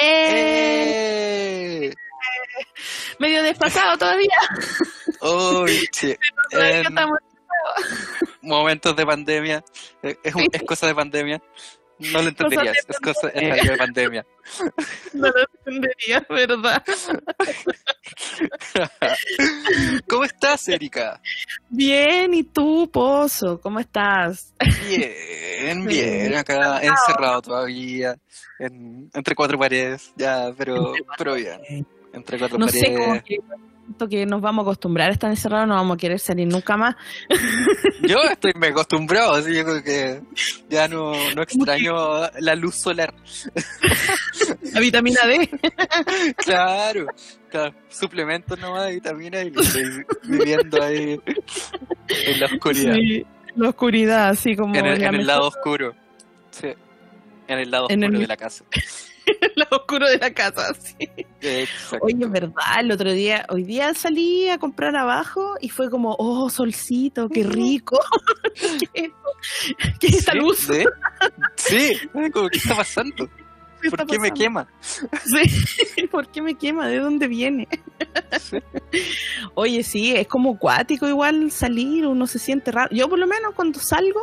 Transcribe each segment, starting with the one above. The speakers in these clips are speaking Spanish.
¡Eh! ¡Eh! Medio desfasado todavía. Uy, sí. Todavía En estamos- momentos de pandemia, eh, es, un- es cosa de pandemia. No lo entenderías, de es cosa de pandemia. No lo entendería, ¿verdad? ¿Cómo estás, Erika? Bien, ¿y tú, Pozo? ¿Cómo estás? Bien, bien, acá encerrado todavía, en- entre cuatro paredes, ya, pero, pero bien, entre cuatro No sé paredes. cómo siento que nos vamos a acostumbrar a estar encerrados, no vamos a querer salir nunca más. Yo estoy me acostumbrado, así yo creo que ya no, no extraño la luz solar. La vitamina D. Claro, claro, suplementos nomás de vitamina y estoy viviendo ahí en la oscuridad, Sí, la oscuridad, así como en el, en lado oscuro. Sí, en el lado En oscuro el- de la casa. lado oscuro de la casa, sí. Exacto. Oye, es verdad, el otro día, hoy día salí a comprar abajo y fue como, oh, solcito, qué rico. ¿Qué, qué Sí, luz? ¿sí? Sí, como, ¿qué está pasando? ¿Qué ¿Por está qué me quema? Sí, ¿Por qué me quema? ¿De dónde viene? Sí. Oye, sí, es como cuático igual salir, uno se siente raro. Yo por lo menos cuando salgo,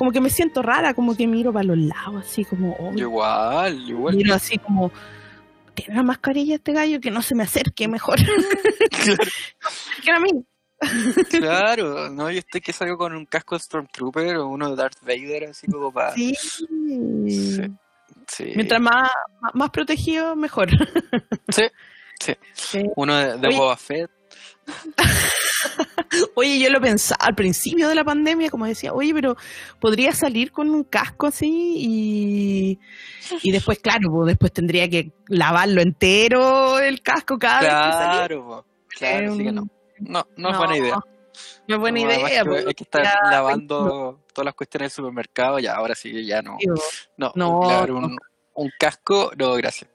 como que me siento rara, como que miro para los lados, así como, oh, Igual, igual. miro así como, ¿tiene la mascarilla este gallo? Que no se me acerque mejor. que a mí. Claro, no, yo estoy que salgo con un casco de Stormtrooper o uno de Darth Vader, así como para. Sí. Sí. Sí. Mientras más, más- protegido, mejor. Sí, sí. Sí. Uno de, de. Boba Fett. Oye, yo lo pensaba al principio de la pandemia, como decía, oye, pero podría salir con un casco así y, y después, claro, pues, después tendría que lavarlo entero el casco cada vez que. Claro, claro, así que no. No, no, es buena idea. No es buena No, idea. que pues, hay que estar ya, lavando todas las cuestiones del supermercado, ya ahora sí, ya no. digo, No, No, claro, un, un casco, no, gracias.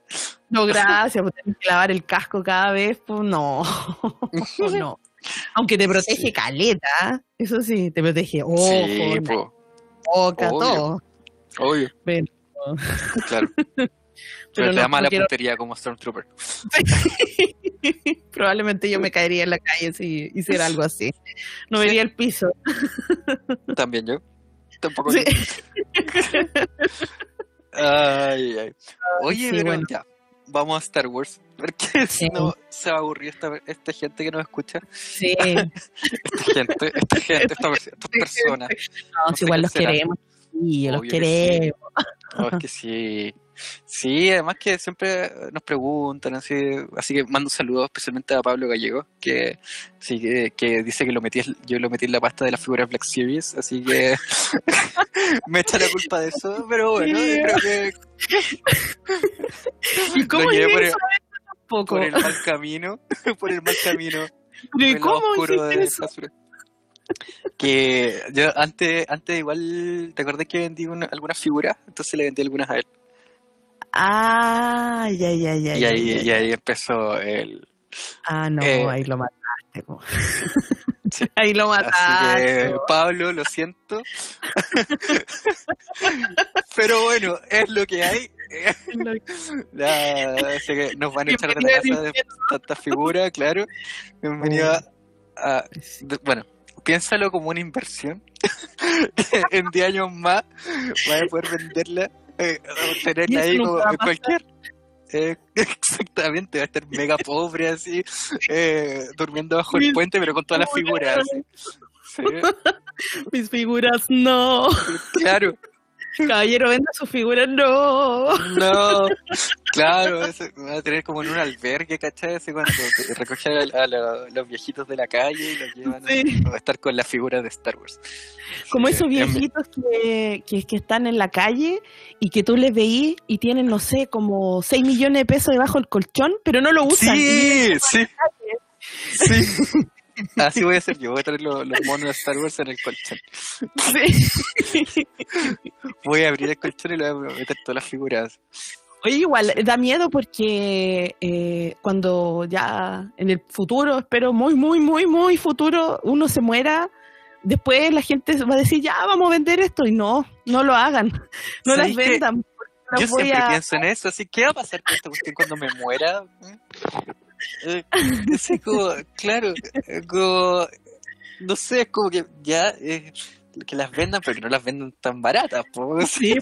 No, gracias, pues tener que lavar el casco cada vez, pues no. no. Aunque te protege Sí. caleta, eso sí, te protege ojo, sí, boca, obvio. todo. obvio, Pero, claro. Pero, pero te no, da mala quiero- puntería como Stormtrooper. Probablemente yo me caería en la calle si hiciera algo así. No Sí. vería el piso. También yo. Tampoco Sí. yo. Ay, ay. Oye, sí, pero bueno. ya, vamos a Star Wars. Porque Sí. si no se va a aburrir esta, esta gente que nos escucha. Sí, Esta gente, esta gente, esta estas personas. no, si igual los queremos. Sí, los Obvio que sí. queremos. No, es que sí. Sí, además que siempre nos preguntan, así, así que mando saludos especialmente a Pablo Gallego, que sí que, que dice que lo metí, yo lo metí en la pasta de las figuras Black Series, así que me echa la culpa de eso, pero bueno, Sí. creo que ¿Y cómo llevé por el, tampoco? por el mal camino, por el mal camino, ¿Y cómo oscuro de eso? Que yo antes, antes igual, ¿te acordás que vendí una- algunas figuras? Entonces le vendí algunas a él. Ah, ya, ya, ya. Y ahí, ya. y ahí empezó el, Ah, no, eh, ahí lo mataste. Sí. Ahí lo Así mataste. que, Pablo, lo siento. Pero bueno, es lo que hay. Así que nos van a echar de la casa de tantas figuras, claro. Bienvenido a, a- de- Bueno, piénsalo como una inversión. en 10 años más vas a poder venderla, eh, tenerla ahí como cualquier. eh, exactamente, va a estar mega pobre así, eh, durmiendo bajo el puente, pero con todas las figuras. así. Sí. Mis figuras, no. Claro. Caballero vende su figura, no. No, claro, eso, va a tener como en un albergue, ¿cachai? Así cuando recogen a, los viejitos de la calle y los llevan a- Sí. a, estar con la figura de Star Wars. Como Sí, esos en- viejitos que, que, que están en la calle y que tú les veís y tienen, no sé, como 6 millones de pesos debajo del colchón, pero no lo usan. Sí, sí. Sí. Así voy a hacer yo, voy a traer los, los monos de Star Wars en el colchón. Sí. Voy a abrir el colchón y le voy a meter todas las figuras. Oye, igual, da miedo porque eh, cuando ya en el futuro, espero muy, muy, muy, muy futuro, uno se muera, después la gente va a decir, ya, vamos a vender esto, y no, no lo hagan, no las vendan. Yo voy siempre a- pienso en eso, así, ¿qué va a pasar con esta cuestión cuando me muera? Así como, claro, como, no sé, es como que ya, eh, que las vendan, pero que no las vendan tan baratas, po. Sí,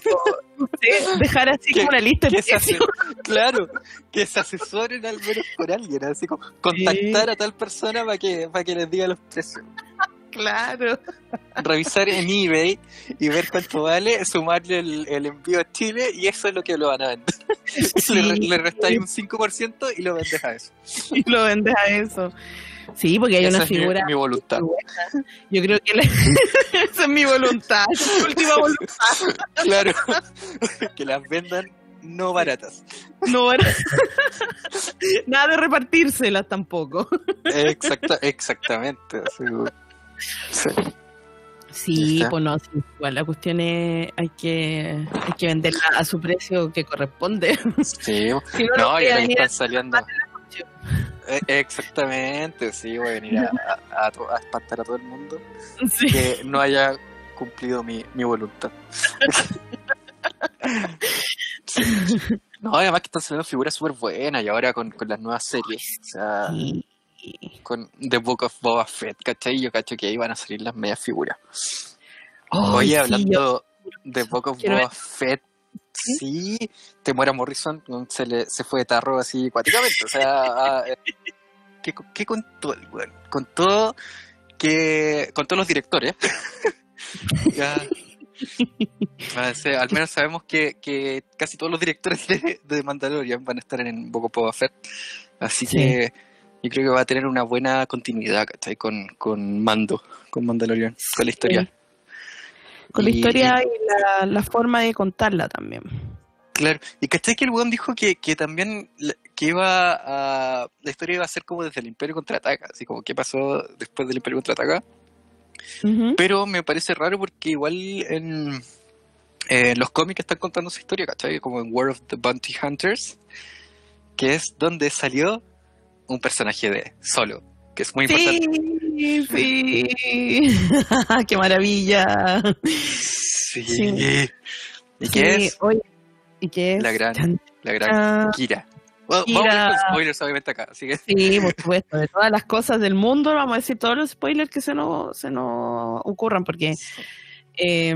dejar así ¿Qué- como una lista de claro, que se asesoren al menos por alguien, así como contactar a tal persona para que, para que les diga los precios. Claro. Revisar en eBay y ver cuánto vale, sumarle el, el envío a Chile y eso es lo que lo van a vender. Sí, le, le restáis un 5% y lo vendes a eso. y lo vendes a eso. Sí, porque hay Esa una es mi- figura. mi, voluntad. muy buena. Yo creo que la- esa es mi voluntad, es mi última voluntad. Claro, que las vendan no baratas. No era- nada de repartírselas tampoco. Exacta, exactamente. así, sí. Pues no, sí, igual la cuestión es hay que hay que venderla a su precio que corresponde. Sí, Si no, y voy a ahora que venir a- están saliendo. Eh, Exactamente, sí, voy a venir a, espantar a todo el mundo Sí. que no haya cumplido mi, mi voluntad. Sí. No, además que están saliendo figuras súper buenas y ahora con, con las nuevas series. O sea, Sí. Con The Book of Boba Fett, ¿cachai? Yo cacho que ahí van a salir las medias figuras. Ay, Oye, sí, hablando yo- de Book of quiero Boba Fett, sí, te muera Morrison, se, le, se fue de tarro así cuáticamente. O sea, eh, ¿qué, qué contó el weón? Contó que. con todos los directores. ya. Ah, al menos sabemos que, que casi todos los directores de, de Mandalorian van a estar en Book of Boba Fett. Así Sí. que yo creo que va a tener una buena continuidad, ¿cachai? Con, con Mando, con Mandalorian, con la historia. Con la historia y la, la forma de contarla también. Claro, y cachai que el weón dijo que, que también que iba a. La historia iba a ser como desde el Imperio contraataca, así como qué pasó después del Imperio contraataca. Ujú. Pero me parece raro porque igual en, en los cómics están contando esa historia, ¿cachai? Como en War of the Bounty Hunters, que es donde salió un personaje de Solo, que es muy importante. Sí, sí. Qué maravilla. Sí. Sí. ¿Y Sí, qué es? oye, ¿Y qué es? La gran- Chan, La gran. Kira. Bueno, Vamos a Kira. spoilers obviamente acá, así que Sí, por supuesto. De todas las cosas del mundo, vamos a decir todos los spoilers que se nos, se nos ocurran, porque eh,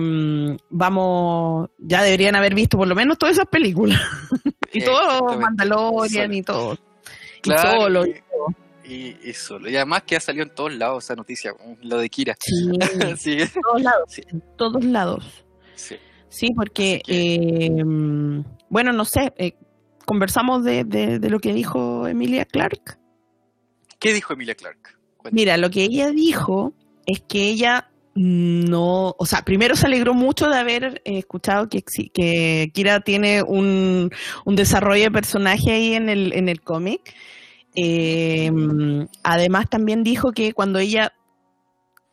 vamos, ya deberían haber visto por lo menos todas esas películas. y todo Exactamente. Mandalorian y todo. Claro, Solo. y, y- y solo. Y además que ha salido en todos lados esa noticia, lo de Kira. Sí, en todos lados. Sí. En todos lados. sí. Sí, porque, eh, bueno, no sé, eh, conversamos de, de, de lo que dijo Emilia Clark. ¿Qué dijo Emilia Clark? Cuéntame. Mira, lo que ella dijo es que ella no, o sea, primero se alegró mucho de haber eh, escuchado que, que Kira tiene un, un desarrollo de personaje ahí en el, en el cómic. Eh, además también dijo que cuando ella,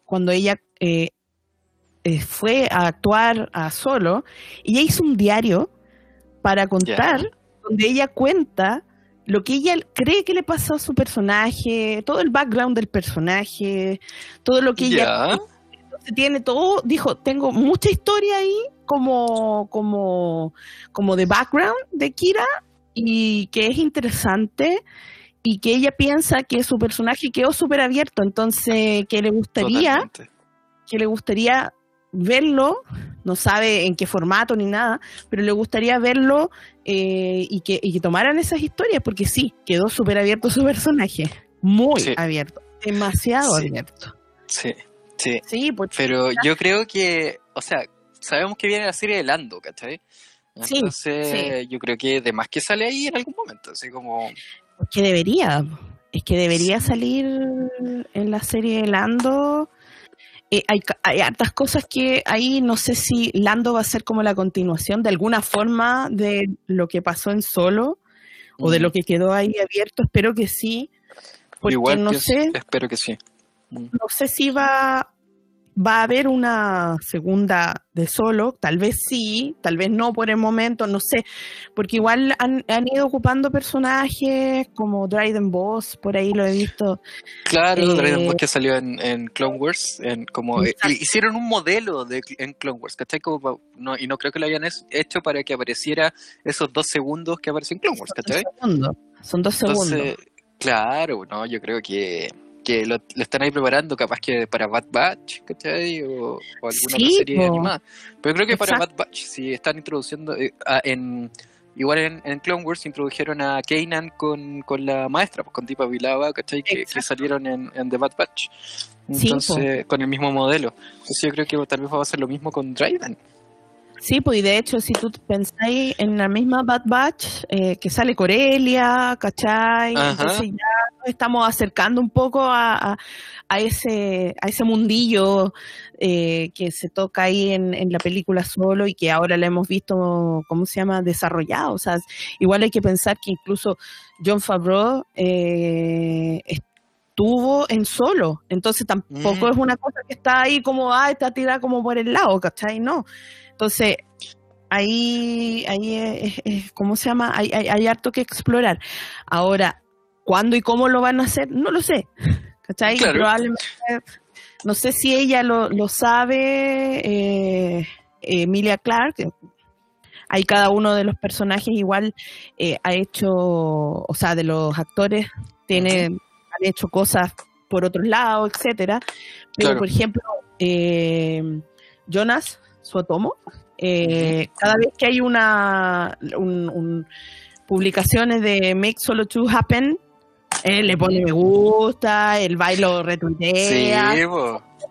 cuando ella eh, eh, fue a actuar a solo, ella hizo un diario para contar, donde ella cuenta lo que ella cree que le pasó a su personaje, todo el background del personaje, todo lo que ella Ya. entonces tiene todo, dijo, tengo mucha historia ahí como, como, como de background de Kira y que es interesante y que ella piensa que su personaje quedó súper abierto, entonces que le gustaría, Totalmente. que le gustaría verlo, no sabe en qué formato ni nada, pero le gustaría verlo eh, y, que, y que tomaran esas historias, porque sí, quedó súper abierto su personaje, muy Sí. abierto, demasiado Sí. abierto. Sí, sí. Sí, pues Pero yo creo que, o sea, sabemos que viene la serie de Lando, ¿cachai? Sí, Entonces, yo creo que de más que sale ahí en algún momento, así como... Es que debería, es que debería salir en la serie de Lando. Eh, hay, hay hartas cosas que ahí no sé si Lando va a ser como la continuación de alguna forma de lo que pasó en Solo o de mm, lo que quedó ahí abierto. Espero que sí, porque igual no sé, espero que sí. Mm. no sé si va, va a haber una segunda de solo, tal vez sí, tal vez no por el momento, no sé, porque igual han, han ido ocupando personajes como Dryden Boss, por ahí lo he visto. Claro, Eh, Dragon Ball que salió en, en Clone Wars, en como eh, hicieron un modelo de en Clone Wars, ¿cachai? Como no, y no creo que lo hayan hecho para que apareciera esos dos segundos que apareció en Clone Wars, ¿cachai? Son dos segundos. Son dos segundos. Entonces, claro, no, yo creo que, que lo, lo están ahí preparando, capaz que para Bad Batch, ¿cachai? O, o alguna Sí, otra serie po. animada. Pero creo que para. Bad Batch, si están introduciendo, eh, a- en igual en, en Clone Wars introdujeron a Kanan con, con la maestra, pues con Tipa Bilaba, ¿cachai? Que, salieron en, en The Bad Batch. Sí. Entonces, con el mismo modelo. Entonces yo creo que tal vez va a ser lo mismo con Dryden. Sí, pues y de hecho, si tú pensáis en la misma Bad Batch, eh, que sale Corelia, ¿cachai? Ajá. Entonces ya nos estamos acercando un poco a, a, a ese, a ese mundillo eh, que se toca ahí en, en la película solo y que ahora la hemos visto, ¿cómo se llama?, desarrollado. O sea, igual hay que pensar que incluso John Favreau eh, estuvo en solo, entonces tampoco Mm. es una cosa que está ahí como, ah, está tirada como por el lado, ¿cachai? No. Entonces, ahí, ahí es, es- ¿cómo se llama? Hay, hay, hay harto que explorar. Ahora, ¿cuándo y cómo lo van a hacer? No lo sé. ¿Cachai? Claro. Probablemente, no sé si ella lo, lo sabe, eh, Emilia Clark. Hay cada uno de los personajes igual eh, ha hecho, o sea, de los actores, tiene, han hecho cosas por otros lados, etcétera. Pero, Claro. por ejemplo, eh, Jonas Suotomo, eh, cada vez que hay una un, un- publicaciones de Make Solo 2 Happen, él le pone me gusta, el bailo retuitea, Sí,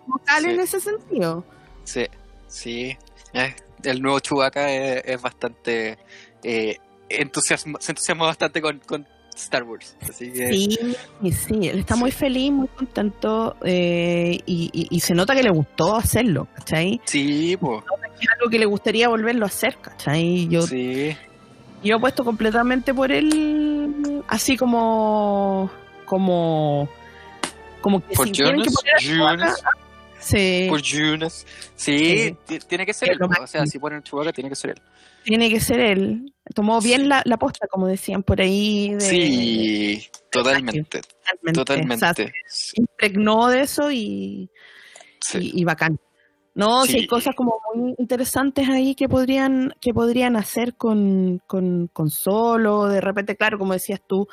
vocal sí. en ese sentido. Sí, sí. Eh, el nuevo Chewbacca es, es bastante eh, entusiasma, se entusiasma bastante con, con Star Wars. Así que Sí, sí, él está Sí. muy feliz, muy contento eh, y, y- y se nota que le gustó hacerlo, ¿cachai? sí, po, Es algo que le gustaría volverlo a hacer, ¿cachai? Yo, sí, yo apuesto completamente por él, así como, como, como que por si tienen que poner a sí, por Jonas. Sí, Sí. ti- tiene que ser él. O sea, si ponen Chewbacca, tiene que ser él. tiene que ser él. Tomó bien Sí. la, la posta, como decían por ahí. De, Sí, totalmente, totalmente. O sea, totalmente. se impregnó de eso y, y, y bacán. No, si hay Sí. cosas como muy interesantes ahí que podrían, que podrían hacer con, con, con Solo, de repente, claro, como decías tú,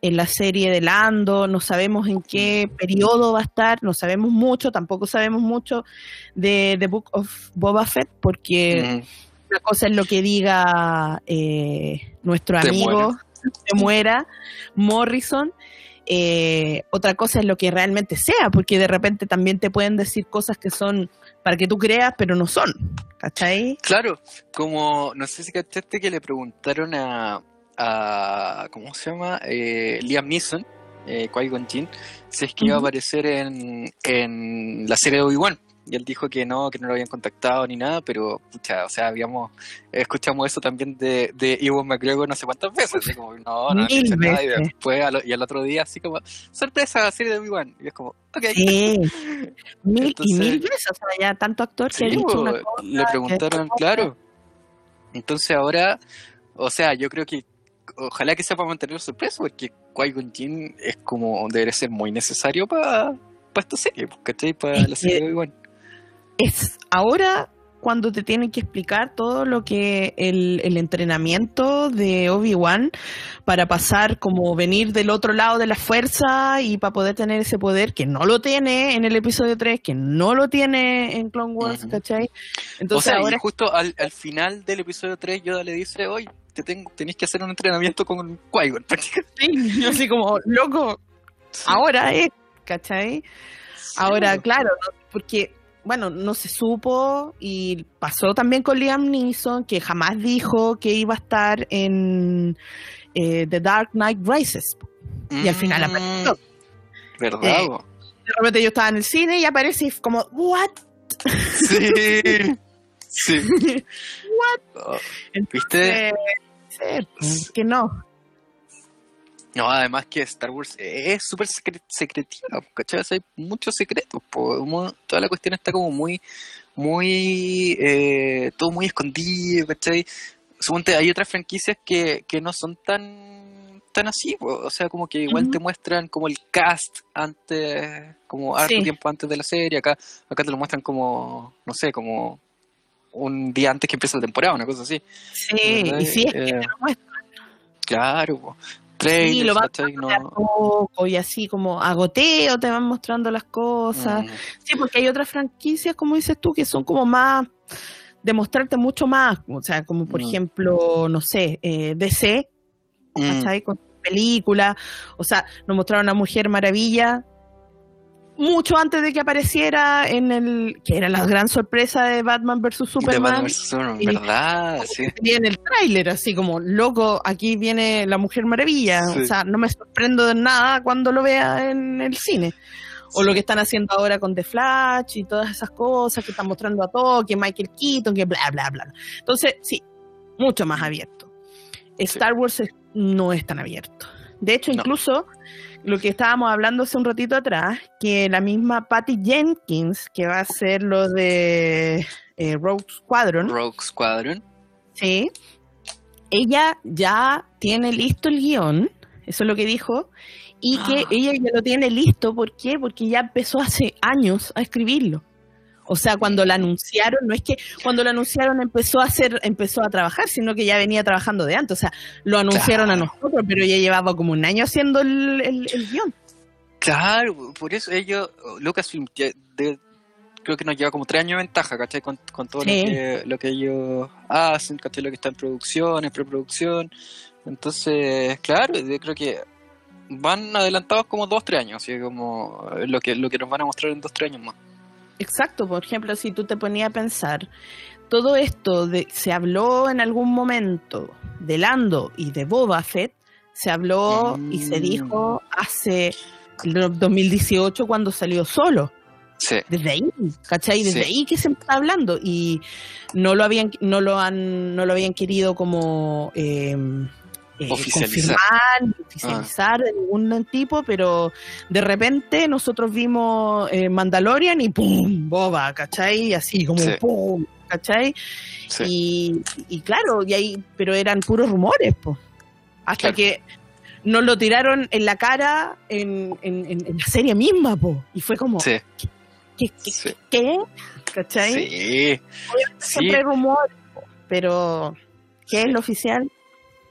en la serie de Lando, no sabemos en qué periodo va a estar, no sabemos mucho, tampoco sabemos mucho de The Book of Boba Fett, porque Mm, una cosa es lo que diga eh, nuestro amigo, se muera, Morrison, eh, otra cosa es lo que realmente sea, porque de repente también te pueden decir cosas que son para que tú creas, pero no son, ¿cachai? Claro, como, no sé si cachaste que le preguntaron a, a ¿cómo se llama? Eh, Liam Neeson, eh, Qui-Gon Jinn, si es que iba a aparecer en, en la serie de Obi-Wan. Y él dijo que no, que no lo habían contactado ni nada, pero, pucha, o sea, habíamos, escuchamos eso también de, de Ewan McGregor no sé cuántas veces, así como, no, no, no nada, y después, al- y al otro día, así como, sorpresa, serie de Obi-Wan, y es como, ok. Sí, mil y mil veces, o sea, ya tanto actor que Sí, ha dicho po, una cosa. le preguntaron, claro. Entonces ahora, o sea, yo creo que ojalá que sea para mantener sorpresa, porque Qui-Gon Jinn es como, debería ser muy necesario para esta serie, ¿cachai? Para la serie de Obi-Wan. Es ahora cuando te tienen que explicar todo lo que el, el entrenamiento de Obi-Wan para pasar como venir del otro lado de la fuerza y para poder tener ese poder que no lo tiene en el episodio 3, que no lo tiene en Clone Wars. ¿cachai? O Entonces sea, y ahora justo al, al final del episodio 3, Yoda le dice, hoy te tenéis que hacer un entrenamiento con Qui-Gon. sí, yo así como, loco, ahora es, ¿cachai? Sí, Ahora, claro, porque bueno, no se supo y pasó también con Liam Neeson, que jamás dijo que iba a estar en eh, The Dark Knight Rises. Y al final Mm, apareció. ¿Verdad? Eh? De repente yo estaba en el cine y aparece y como, ¿what? Sí. Sí. ¿What? Oh, Entonces, sí, que no. No, además que Star Wars es súper secre- secretiva, ¿cachai? Hay muchos secretos, po. Toda la cuestión está como muy, muy, eh, todo muy escondido, ¿cachai? Suponte, hay otras franquicias que, que no son tan, tan así, po. o sea, como que igual te muestran como el cast antes, como harto Sí. tiempo antes de la serie, acá, acá te lo muestran como, no sé, como un día antes que empiece la temporada, una cosa así. Sí, ¿verdad? y sí, es que Eh, te lo muestran Claro, po. Trailers, lo van. No- a poco y así como a goteo te van mostrando las cosas. Mm. Sí, porque hay otras franquicias, como dices tú, que son como más demostrarte mucho más. O sea, como por Mm. ejemplo, no sé, eh, DC, Mm. Con películas. O sea, nos mostraron a Mujer Maravilla mucho antes de que apareciera en el. que era la gran sorpresa de Batman vs De Superman. Batman vs. Superman, Y- ¿verdad? Sí. Viene el tráiler, así como, loco, aquí viene la Mujer Maravilla. Sí. O sea, no me sorprendo de nada cuando lo vea en el cine. O lo que están haciendo ahora con The Flash y todas esas cosas que están mostrando a todo, que Michael Keaton, que bla, bla, bla. Entonces, sí, mucho más abierto. Star Wars no es tan abierto. De hecho, No. incluso lo que estábamos hablando hace un ratito atrás, que la misma Patty Jenkins, que va a hacer lo de eh, Rogue Squadron, Rogue Squadron. Sí. Ella ya tiene listo el guion, eso es lo que dijo, y que Ah. ella ya lo tiene listo, ¿por qué? Porque ya empezó hace años a escribirlo. O sea, cuando la anunciaron, no es que cuando lo anunciaron empezó a hacer, empezó a trabajar, sino que ya venía trabajando de antes. O sea, lo anunciaron a nosotros, pero ya llevaba como un año haciendo el, el- el guion. Claro, por eso ellos, Lucasfilm, ya de- creo que nos lleva como tres años de ventaja, ¿cachai? Con, con todo Sí. lo, que, lo que ellos hacen, ¿cachai? Lo que está en producción, en preproducción. Entonces, claro, yo creo que van adelantados como dos, tres años, así como lo que, lo que nos van a mostrar en dos, tres años más. Exacto, por ejemplo, si tú te ponías a pensar, todo esto de, se habló en algún momento de Lando y de Boba Fett, se habló y se Mm. dijo hace el 2018 cuando salió solo. Sí, Desde ahí, ¿cachai? Desde Sí. ahí que se está hablando y no lo habían, no lo han, no lo habían querido como eh, eh, Oficializar. confirmar, ni oficializar de ningún tipo, pero de repente nosotros vimos eh, Mandalorian y ¡pum! Boba, ¿cachai? Así como Sí. ¡pum! ¿cachai? sí. Y, y claro, y ahí, pero eran puros rumores, pues. Hasta Claro. que nos lo tiraron en la cara en, en- en- en la serie misma, po. Y fue como, Sí, ¿qué? qué, sí. qué? ¿Cachai? Sí, Siempre rumores, po, pero ¿qué es lo oficial?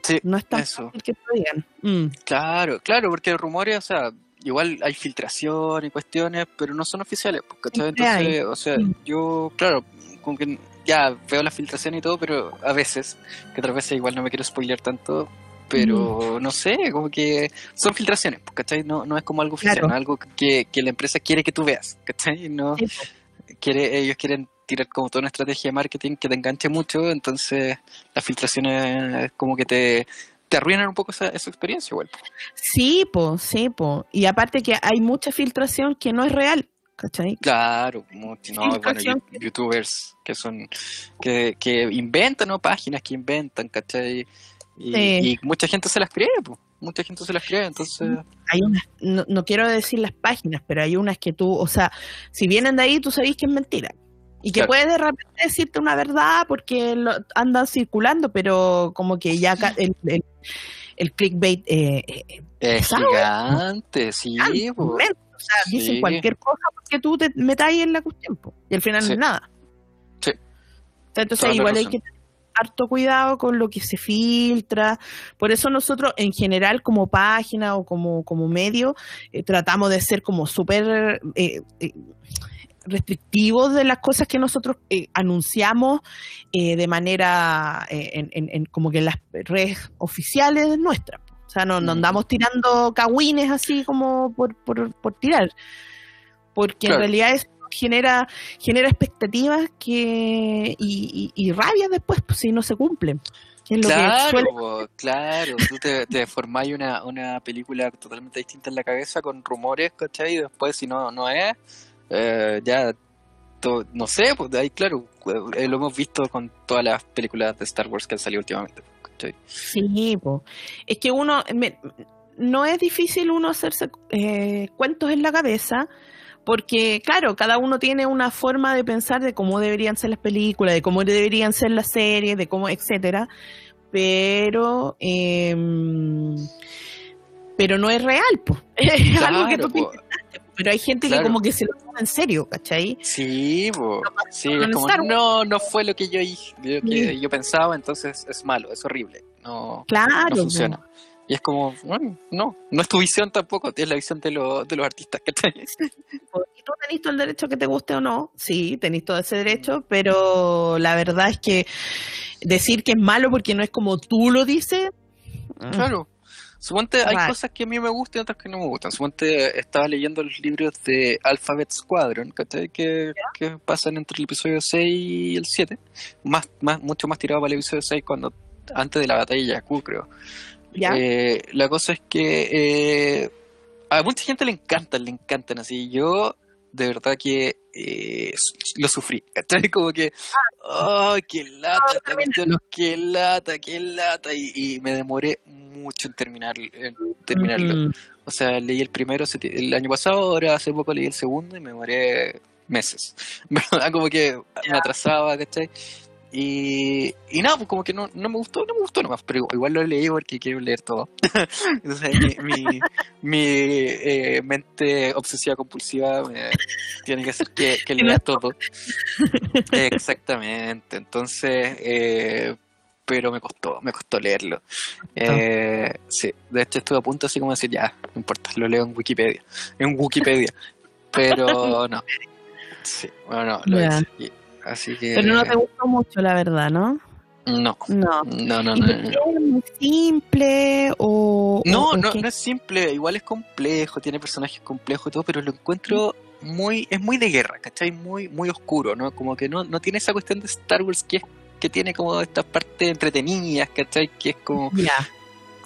Sí, no es tan eso. fácil que te lo digan. Mm, Claro, claro, porque rumores, o sea, igual hay filtración y cuestiones, pero no son oficiales, pues, hay. Entonces, o sea, Mm. yo, claro, como que ya veo la filtración y todo, pero a veces, que otras veces igual no me quiero spoilear tanto, pero no sé, como que son filtraciones, pues, ¿cachai? No, no es como algo oficial, Claro. no es algo que, que la empresa quiere que tú veas, ¿cachai? No, sí, po. quiere, ellos quieren tirar como toda una estrategia de marketing que te enganche mucho, entonces las filtraciones como que te, te arruinan un poco esa, esa experiencia igual. Sí, po, sí, po. Y aparte que hay mucha filtración que no es real, ¿cachai? Claro, mucho, no, bueno, youtubers que son, que, que inventan, ¿no? Páginas que inventan, ¿cachai? Y, Sí. y mucha gente se las cree, pues, mucha gente se las cree, entonces, Hay unas, no, no quiero decir las páginas, pero hay unas que tú, o sea, si vienen de ahí, tú sabés que es mentira. Y que Claro. puede de repente decirte una verdad porque lo, andan circulando, pero como que ya el, el, el clickbait eh, eh, es ¿Pesado? gigante, sí, o sea, dicen cualquier cosa porque tú te metas ahí en la cuestión y al final no es nada. Sí. Entonces Toda igual hay que tener harto cuidado con lo que se filtra. Por eso nosotros en general como página o como, como medio eh, tratamos de ser como súper eh, eh, restrictivos de las cosas que nosotros eh, anunciamos eh, de manera eh, en, en- en como que en las redes oficiales nuestras. O sea, no, no Mm. andamos tirando cagüines así como por, por, por tirar. Porque Claro. en realidad eso genera, genera expectativas que y, y, y rabia después pues, si no se cumplen. Es Claro, claro, tú te, te formáis una, una película totalmente distinta en la cabeza con rumores, ¿cachai? Y después si no, no es, eh, ya, to- no sé, pues de ahí claro, eh, lo hemos visto con todas las películas de Star Wars que han salido últimamente, ¿cachai? Sí, po. es que uno, me- no es difícil uno hacerse eh, cuentos en la cabeza, porque claro, cada uno tiene una forma de pensar de cómo deberían ser las películas, de cómo deberían ser las series, de cómo, etcétera, pero em, pero no es real, pues. Es algo que tú po. Pero hay gente Claro. que como que se lo toma en serio, ¿cachai? Sí, po, sí, es como, no, no fue lo que yo, lo que Sí. yo pensaba, entonces es malo, es horrible, no, Claro, no funciona. Y es como, bueno, no, no es tu visión tampoco, es la visión de, los de los artistas, ¿cachai? Y tú tenés todo el derecho que te guste o no, sí, tenés todo ese derecho, pero la verdad es que decir que es malo porque no es como tú lo dices, mm, Claro. Suponte, hay Right. cosas que a mí me gustan y otras que no me gustan. Suponte, estaba leyendo los libros de Alphabet Squadron, ¿cachai? Que, que pasan entre el episodio 6 y el 7. Más, más, mucho más tirado para el episodio 6 cuando, antes de la batalla de Jakku, creo. ¿ya? Eh, la cosa es que eh, a mucha gente le encantan, le encantan así. Yo, de verdad que eh, lo sufrí, ¿cachai? Como que, ¡ay, qué lata! cuestión, ¡Qué lata, qué lata! Y, y me demoré mucho en, terminar, en terminarlo. Mm, O sea, leí el primero el año pasado, ahora hace poco leí el segundo y me demoré meses. Como que me atrasaba, ¿cachai? Y, y nada, pues como que no, no me gustó, no me gustó nomás, pero igual lo leí porque quiero leer todo. Entonces mi, mi, mi, eh, mente obsesiva compulsiva me- tiene que hacer que, que lea todo. Exactamente, entonces, eh, pero me costó, me costó leerlo. Eh, sí, de hecho estuve a punto así como de decir, ya, no importa, lo leo en Wikipedia, en Wikipedia, pero no. Sí, bueno, no, lo Ya. hice. Y- Así que... Pero no te gustó mucho, la verdad, ¿no? No, No. no, no, ¿Y no. es muy simple o...? No, o- no, no es simple, igual es complejo, tiene personajes complejos y todo, pero lo encuentro muy, es muy de guerra, ¿cachai? Muy, muy oscuro, ¿no? Como que no, no tiene esa cuestión de Star Wars que es, que tiene como estas partes entretenidas, ¿cachai? Que es como, Ya,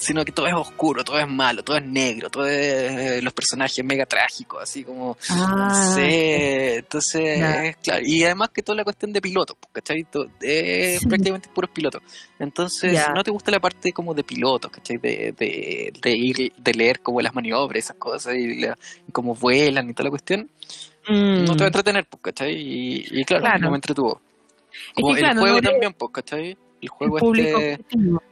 sino que todo es oscuro, todo es malo, todo es negro, todo es eh, los personajes mega trágicos, así como, Ah, no sé, entonces, es claro, y además que toda la cuestión de pilotos, pues, ¿cachai? Es Sí. prácticamente puros pilotos. Entonces, si no te gusta la parte como de pilotos, ¿cachai? De, de, de ir, de leer como las maniobras, esas cosas, y, la- y cómo vuelan y toda la cuestión, mm. no te va a entretener, pues, ¿cachai? Y, y claro, Claro. no me entretuvo. Es Como que, el claro, juego no también, pues, ¿cachai? El juego el público este... objetivo.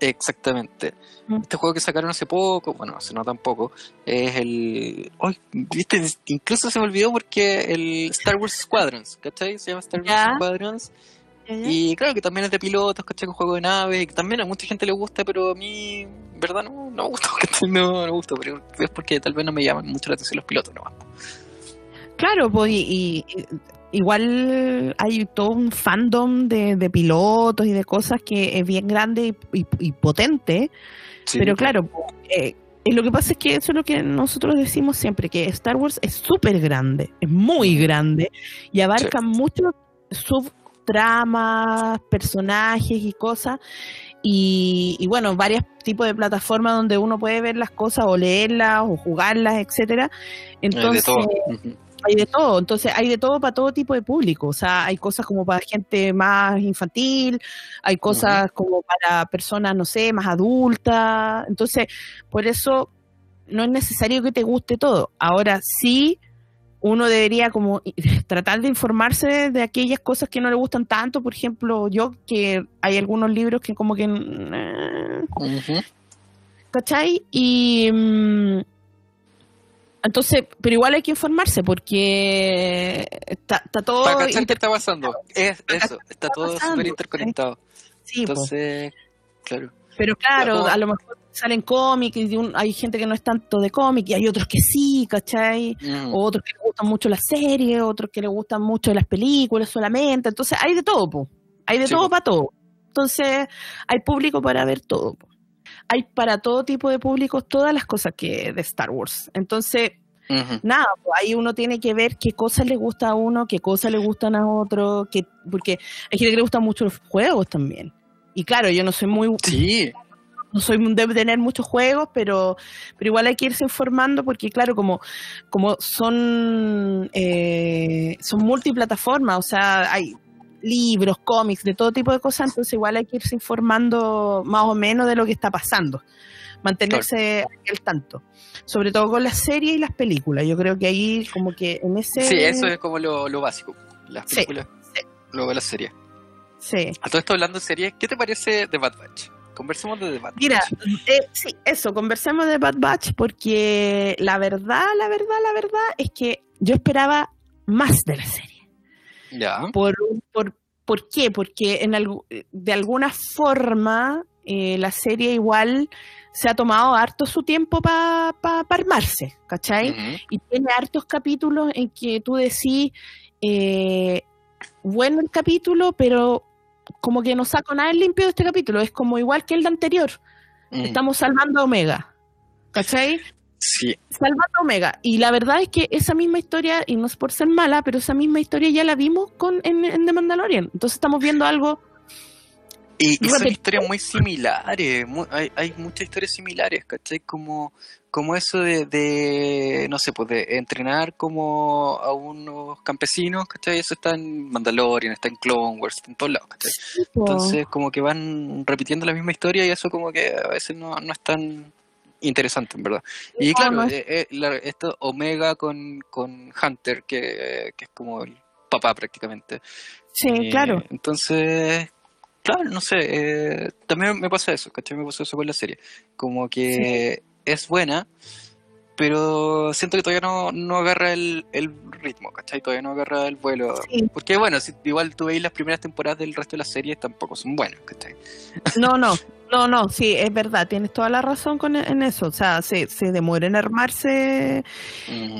Exactamente. Mm. Este juego que sacaron hace poco, bueno, hace no tampoco, es el... Ay, viste, incluso se me olvidó porque el Star Wars Squadrons, ¿cachai? Se llama Star Wars. Squadrons. Y claro que también es de pilotos, ¿cachai? Un juego de naves, que también a mucha gente le gusta, pero a mí, en verdad, no, no me gusta. No, no me gusta, pero es porque tal vez no me llaman mucho la atención los pilotos nomás. Claro, pues y- y igual hay todo un fandom de, de pilotos y de cosas que es bien grande y, y- y potente, Sí, pero claro, eh, lo que pasa es que eso es lo que nosotros decimos siempre, que Star Wars es súper grande, es muy grande y abarca muchos subtramas, personajes y cosas. Y, y bueno, varios tipos de plataformas donde uno puede ver las cosas o leerlas o jugarlas, etcétera. Eh, Entonces. Hay de todo, entonces hay de todo para todo tipo de público, o sea, hay cosas como para gente más infantil, hay cosas como para personas, no sé, más adultas, entonces por eso no es necesario que te guste todo. Ahora sí, uno debería como tratar de informarse de aquellas cosas que no le gustan tanto, por ejemplo, yo que hay algunos libros que como que... eh, Ujú. ¿cachai? Y mm, entonces, pero igual hay que informarse porque está, está todo Para cachar qué está pasando. Es eso, está todo súper interconectado. sí, po. Entonces, claro. pero claro, a lo mejor salen cómics y un- hay gente que no es tanto de cómic y hay otros que sí, ¿cachai? Mm. O otros que les gustan mucho las series, otros que les gustan mucho las películas solamente, entonces hay de todo, po. hay de Sí, todo po. para todo. Entonces, hay público para ver todo. po. Hay para todo tipo de públicos todas las cosas que de Star Wars. Entonces, nada, pues ahí uno tiene que ver qué cosas le gusta a uno, qué cosas le gustan a otro, que, porque hay gente que le gustan mucho los juegos también. Y claro, yo no soy muy, Sí, no soy de tener muchos juegos, pero, pero igual hay que irse informando porque claro, como, como son, eh, son multiplataformas, o sea, hay libros, cómics, de todo tipo de cosas, entonces igual hay que irse informando más o menos de lo que está pasando, mantenerse al tanto, sobre todo con las series y las películas, yo creo que ahí como que en ese... sí, eso es como lo, lo básico. Las películas, sí. luego las series. Sí. A todo esto hablando de series, ¿qué te parece de Bad Batch? Conversemos de The Bad Mira, Batch. eh, sí, eso, conversemos de Bad Batch porque la verdad, la verdad, la verdad es que yo esperaba más de la serie. Ya. ¿Por, por, ¿por qué? Porque en algu- de alguna forma eh, la serie igual se ha tomado harto su tiempo para armarse, ¿cachai? Y tiene hartos capítulos en que tú decís, eh, bueno el capítulo, pero como que no saco nada en limpio de este capítulo, es como igual que el de anterior. Mm. Estamos salvando a Omega. ¿Cachai? Sí, Salvando Omega. Y la verdad es que esa misma historia, y no es por ser mala, pero esa misma historia ya la vimos con, en, en The Mandalorian. Entonces estamos viendo algo. Y, y son historias muy similares, hay, hay muchas historias similares, ¿cachai? Como, como eso de, de, no sé, pues de entrenar como a unos campesinos, ¿cachai? Eso está en Mandalorian, está en Clone Wars, está en todos lados, ¿cachai? Entonces como que van repitiendo la misma historia y eso como que a veces no, no es tan interesante, en verdad. Y claro, eh, eh, la- esto Omega con, con Hunter, que, que es como el papá prácticamente. Sí, Eh, claro. Entonces, claro, no sé, eh, también me pasa eso, ¿cachai? Me pasa eso con la serie. Como que es buena, pero siento que todavía no, no agarra el, el ritmo, ¿cachai? Todavía no agarra el vuelo. Sí. Porque bueno, si igual tú veis las primeras temporadas del resto de las series, tampoco son buenas, ¿cachai? No, no. No, no, sí, es verdad, tienes toda la razón con, en eso. O sea, se, se demora en armarse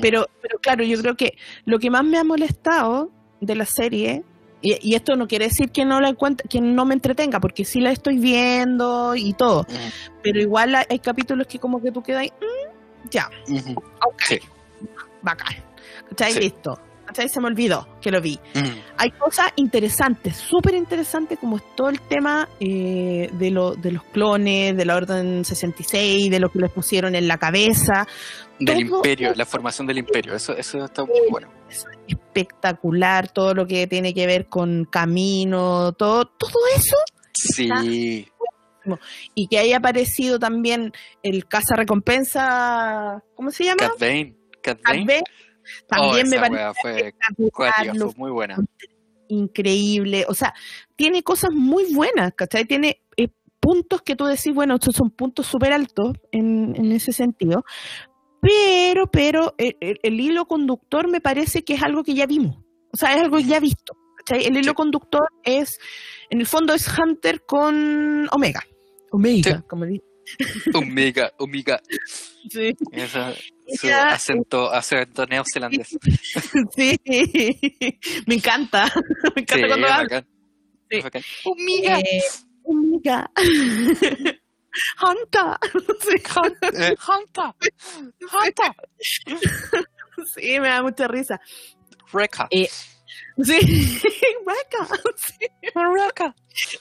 Pero, pero claro, yo creo que lo que más me ha molestado de la serie, y, y esto no quiere decir que no la que no me entretenga, porque sí la estoy viendo y todo, pero igual hay, hay capítulos que como que tú quedas ahí, "Mm, ya, ujú, ok, Sí. bacán, ¿cachai? Sí. Listo, ¿cachai? Se me olvidó que lo vi. mm. Hay cosas interesantes, súper interesantes, como es todo el tema eh, de, lo, de los clones, de la Orden 66, de lo que les pusieron en la cabeza, Del Todo imperio, eso- la formación del imperio, eso, eso está muy bueno. es espectacular, todo lo que tiene que ver con camino, todo, todo eso, Sí, y que haya aparecido también el caza recompensa, ¿cómo se llama? Cat Bane, Cat Cat Bane. Bane. También oh, me parece fue muy buena. increíble, o sea, tiene cosas muy buenas, ¿cachai? Tiene eh, puntos que tú decís, bueno, estos son puntos súper altos en, en ese sentido, pero, pero el, el- el hilo conductor me parece que es algo que ya vimos, o sea, es algo ya visto, ¿cachai? El hilo Sí. conductor es, en el fondo es Hunter con Omega, Omega, Sí. como dice. Omega, Omega. Sí, Esa, su acento, acento neozelandés. sí, me encanta, me encanta Sí, cuando bacán. Sí. Bacán. Omega. Eh, Omega. Hunter. Sí. Eh, Hunter. Hunter. Sí, me da mucha risa. Rekka. Eh, Sí, Wrecker. Sí, Rekka. sí.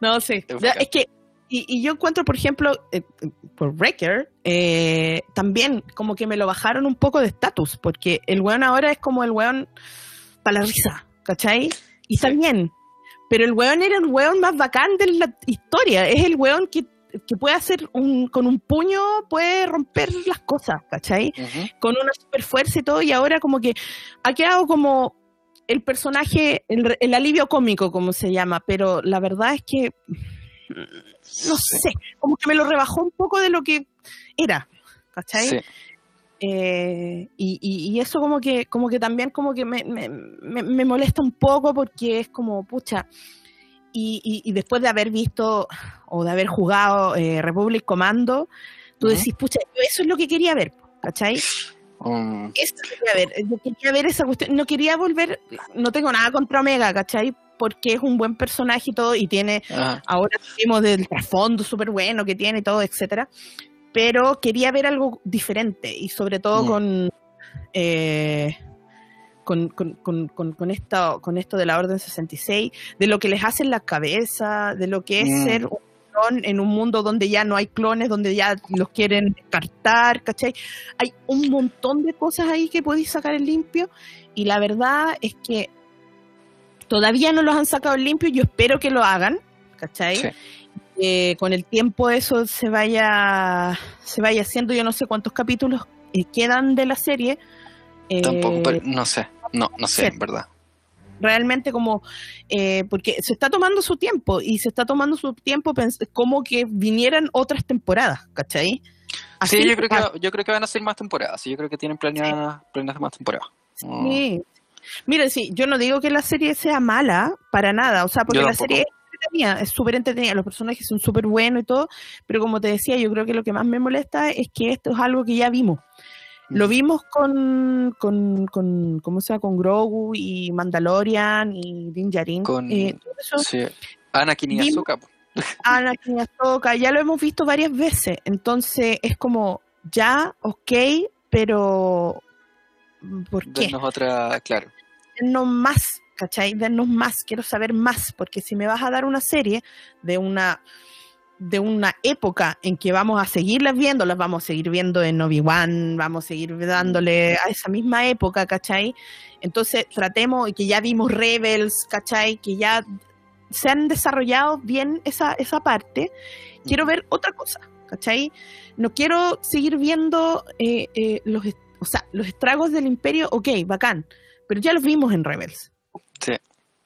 No sé. Bacán. Es que, y, y yo encuentro, por ejemplo, eh, por Wrecker, eh, también como que me lo bajaron un poco de estatus, porque el weón ahora es como el weón para la risa, ¿cachai? Y está bien. Pero el weón era el weón más bacán de la historia. Es el weón que, que puede hacer un, con un puño, puede romper las cosas, ¿cachai? Con una super fuerza y todo, y ahora como que ha quedado como el personaje, el, el alivio cómico, como se llama, pero la verdad es que, no sé, como que me lo rebajó un poco de lo que era, ¿cachai? Sí. Eh, y, y- y eso como que, como que también como que me, me- me- me molesta un poco porque es como, pucha, y, y- después de haber visto o de haber jugado eh, Republic Commando, tú decís, pucha, eso es lo que quería ver, ¿cachai? Mm, Eso quería ver, yo quería ver esa cuestión, no quería volver, no tengo nada contra Omega, ¿cachai? Porque es un buen personaje y todo, y tiene, ah, ahora vimos del trasfondo súper bueno que tiene y todo, etcétera. pero quería ver algo diferente y sobre todo Mm. con, eh, con, con, con, con, con esto, con esto de la Orden 66, de lo que les hace en la cabeza, de lo que es Mm. ser un clon en un mundo donde ya no hay clones, donde ya los quieren descartar, ¿cachai? Hay un montón de cosas ahí que podéis sacar en limpio y la verdad es que todavía no los han sacado en limpio, yo espero que lo hagan, ¿cachai? Sí. Eh, con el tiempo eso se vaya se vaya haciendo, yo no sé cuántos capítulos eh, quedan de la serie. Eh, Tampoco, pero no sé. No, no sé, sí. en verdad. realmente como eh, porque se está tomando su tiempo y se está tomando su tiempo como que vinieran otras temporadas, ¿cachai? Sí, yo creo, que, yo creo que van a ser más temporadas. Sí, yo creo que tienen planeadas planeadas más temporadas. Mm. sí. Mira, sí, yo no digo que la serie sea mala para nada, o sea, porque la serie es entretenida, es súper entretenida, los personajes son súper buenos y todo, pero como te decía, yo creo que lo que más me molesta es que esto es algo que ya vimos. Lo vimos con, con, con ¿cómo se llama? Con Grogu y Mandalorian y Din Djarin. Con- Eh, todo eso, Sí. Anakin y po. Anakin y Ahsoka, ya lo hemos visto varias veces, entonces es como, ya, ok, pero ¿por qué? Dennos otra, claro. Dennos más, ¿cachai? Dennos más, quiero saber más, porque si me vas a dar una serie de una de una época en que vamos a seguirlas viendo, las vamos a seguir viendo en Obi-Wan, vamos a seguir dándole a esa misma época, ¿cachai? Entonces tratemos, y que ya vimos Rebels, ¿cachai? Que ya se han desarrollado bien esa, esa parte. Quiero ver otra cosa, ¿cachai? No quiero seguir viendo eh, eh, los, o sea, los estragos del imperio, ok, bacán, pero ya los vimos en Rebels, Sí,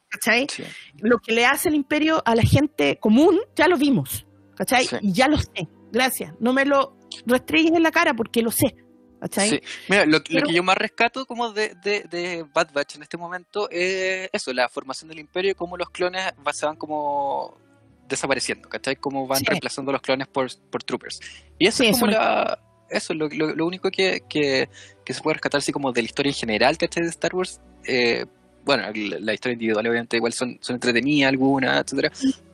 ¿cachai? sí. Lo que le hace el imperio a la gente común, ya lo vimos, ¿cachai? Sí. Y ya lo sé, gracias. No me lo restregues en la cara porque lo sé, ¿cachai? Sí. Mira, lo, lo Pero- que yo más rescato como de, de, de Bad Batch en este momento es eso, la formación del imperio y cómo los clones se van como desapareciendo, ¿cachai? Cómo van reemplazando los clones por, por troopers. Y eso es como eso me- la... Eso es lo, lo- lo único que, que, que se puede rescatar así como de la historia en general, ¿cachai? De Star Wars. Eh, bueno, la, la historia individual obviamente igual son, son entretenidas algunas, etcétera.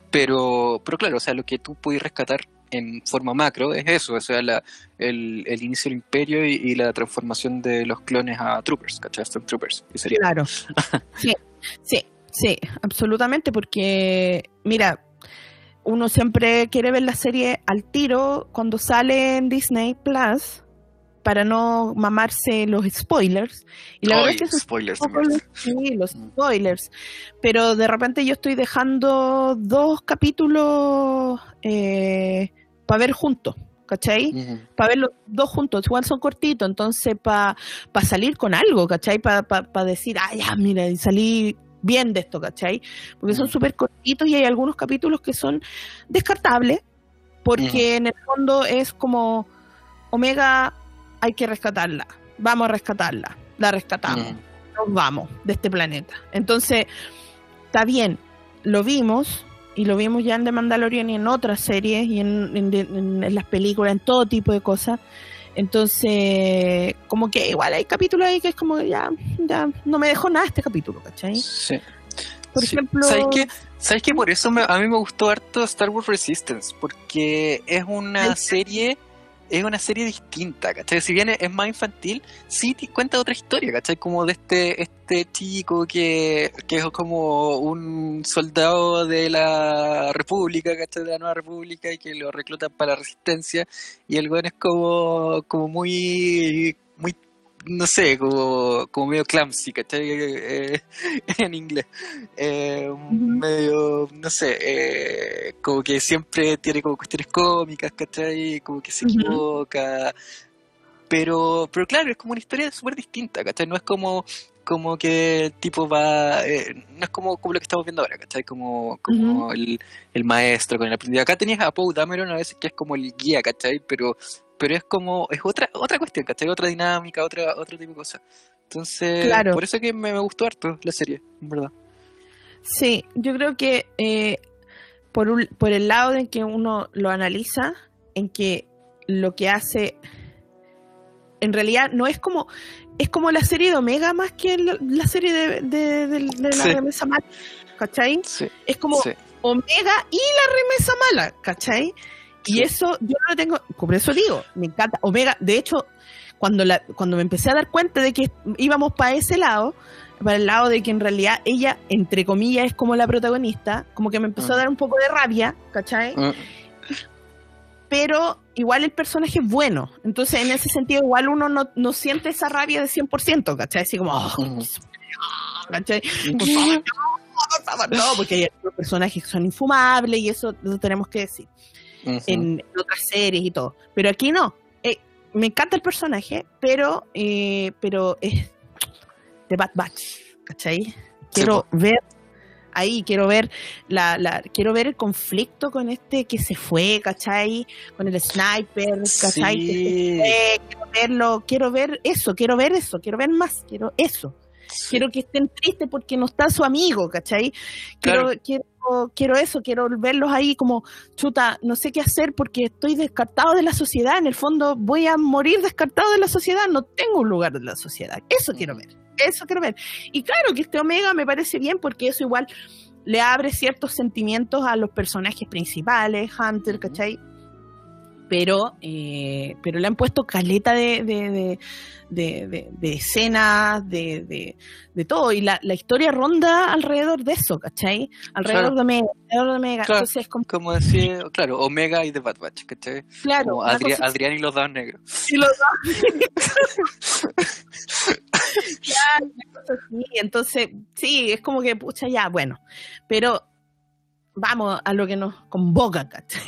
Pero, pero claro, o sea, lo que tú puedes rescatar en forma macro es eso, o sea, la, el, el inicio del imperio y, y la transformación de los clones a troopers, ¿cachai? Stormtroopers. Sería. Claro. Sí, sí, sí, absolutamente, porque, mira, uno siempre quiere ver la serie al tiro cuando sale en Disney Plus para no mamarse los spoilers. Y la verdad es que spoilers. los, sí, los Mm. spoilers. Pero de repente yo estoy dejando dos capítulos para ver juntos, ¿cachai? Ujú. para ver los dos juntos, igual son cortitos, entonces para salir con algo, ¿cachai? Para decir, ah, ya, mira, y salí bien de esto, ¿cachai? Porque son Mm. súper cortitos y hay algunos capítulos que son descartables, porque en el fondo es como, Omega, hay que rescatarla, vamos a rescatarla, la rescatamos, Ujú. nos vamos de este planeta. Entonces, está bien, lo vimos, y lo vimos ya en The Mandalorian y en otras series y en, en- en- en las películas, en todo tipo de cosas. Entonces, como que igual hay capítulos ahí que es como ya, ya no me dejó nada este capítulo, ¿cachai? Sí. Por Sí. ejemplo, ¿Sabes qué? ¿Sabes qué? Por eso me- a mí me gustó harto Star Wars Resistance, porque es una serie, es una serie distinta, ¿cachai? Si bien es, más infantil, sí te cuenta otra historia, ¿cachai? Como de este, este chico que, que es como un soldado de la República, ¿cachai? De la Nueva República y que lo reclutan para la resistencia y el weón es como, como muy, muy no sé, como, como medio clumsy, ¿cachai? Eh, en inglés. Eh, Medio, no sé, eh, como que siempre tiene como cuestiones cómicas, ¿cachai? Como que se equivoca. Pero, pero claro, es como una historia súper distinta, ¿cachai? No es como, como que el tipo va, eh, no es como, como lo que estamos viendo ahora, ¿cachai? Como, como el, el maestro con el aprendiz. Acá tenías a Poe Dameron a veces que es como el guía, ¿cachai? Pero, pero es como, es otra, otra cuestión, ¿cachai? Otra dinámica, otra, otro tipo de cosa. Entonces, Claro. por eso que me, me gustó harto la serie, en verdad. sí, yo creo que eh, por, un- por el lado de que uno lo analiza, en que lo que hace, en realidad no es como, es como la serie de Omega más que la, la serie de, de, de- de la Sí. remesa mala, ¿cachai? Sí, Es como sí. Omega y la remesa mala, ¿cachai? Y eso, yo no lo tengo, por eso digo, me encanta. Omega, de hecho, cuando, la, cuando me empecé a dar cuenta de que íbamos para ese lado, para el lado de que en realidad ella, entre comillas, es como la protagonista, como que me empezó a Mm. dar un poco de rabia, ¿cachai? Mm, Pero igual el personaje es bueno. Entonces, en ese sentido, igual uno no, no siente esa rabia de 100%, ¿cachai? Así como, oh, Mm. ¿cachai? Por favor, no, por favor, no, porque hay personajes que son infumables y eso lo tenemos que decir. En otras series y todo. Pero aquí no. Eh, me encanta el personaje, pero, eh, pero es de Bad Batch, ¿cachai? Quiero ver ahí, quiero ver la, la, quiero ver el conflicto con este que se fue, ¿cachai? Con el sniper, ¿cachai? Que se Sí. fue, quiero verlo, quiero ver eso, quiero ver eso, quiero ver más, quiero eso. Quiero que estén tristes porque no está su amigo, ¿cachai? Quiero, Claro. quiero, quiero eso, quiero verlos ahí como, chuta, no sé qué hacer porque estoy descartado de la sociedad. En el fondo voy a morir descartado de la sociedad, no tengo un lugar en la sociedad. Eso quiero ver, eso quiero ver. Y claro que este Omega me parece bien porque eso igual le abre ciertos sentimientos a los personajes principales, Hunter. ¿cachai? Pero, eh, pero le han puesto caleta de, de, de, de, escenas, de, de, de todo. Y la, la historia ronda alrededor de eso, ¿cachai? Alrededor Claro. de Omega, alrededor de Omega. Claro. Entonces, como, Como decía, claro, Omega y The Bad Batch, ¿cachai? claro, Adri- Adrián y los dados negros. así, los dos. Claro. Entonces, sí, es como que, pucha, ya, bueno. Pero vamos a lo que nos convoca, ¿cachai?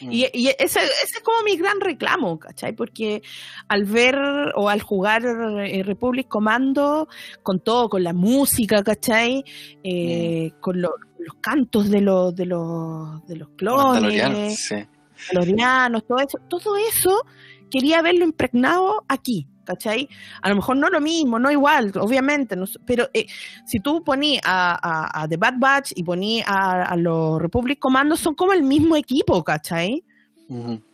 Mm. Y, y ese, ese es como mi gran reclamo, ¿cachai? Porque al ver o al jugar eh, Republic Commando, con todo, con la música, ¿cachai? Eh, con lo- los cantos de los, de los, de los clones, sí. todo eso, todo eso quería verlo impregnado aquí, ¿cachai? A lo mejor no lo mismo, no igual, obviamente, no pero eh, si tú poní a, a- a The Bad Batch y poní a, a los Republic Commando, son como el mismo equipo, ¿cachai?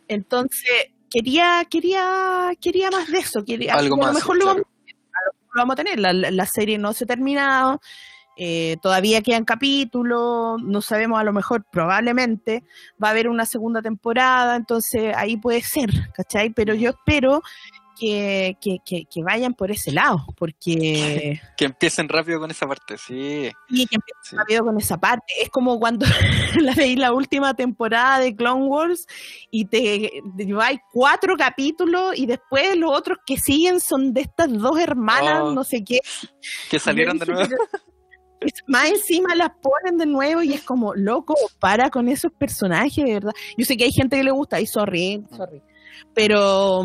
Entonces, quería, quería, quería más de eso, quería, Algo a lo mejor lo, claro. vamos, a lo vamos a tener, la serie no se ha terminado, eh, todavía quedan capítulos, no sabemos, a lo mejor probablemente va a haber una segunda temporada, entonces ahí puede ser, ¿cachai? Pero yo espero que, que, que, que vayan por ese lado, porque Que empiecen rápido con esa parte, sí. y que empiecen sí. rápido con esa parte. Es como cuando la veis la última temporada de Clone Wars y te, lleváis cuatro capítulos y después los otros que siguen son de estas dos hermanas, Oh, no sé qué. Que salieron de nuevo. Más encima las ponen de nuevo y es como, loco, para con esos personajes, de verdad. Yo sé que hay gente que le gusta, y sorry, sorry. Pero.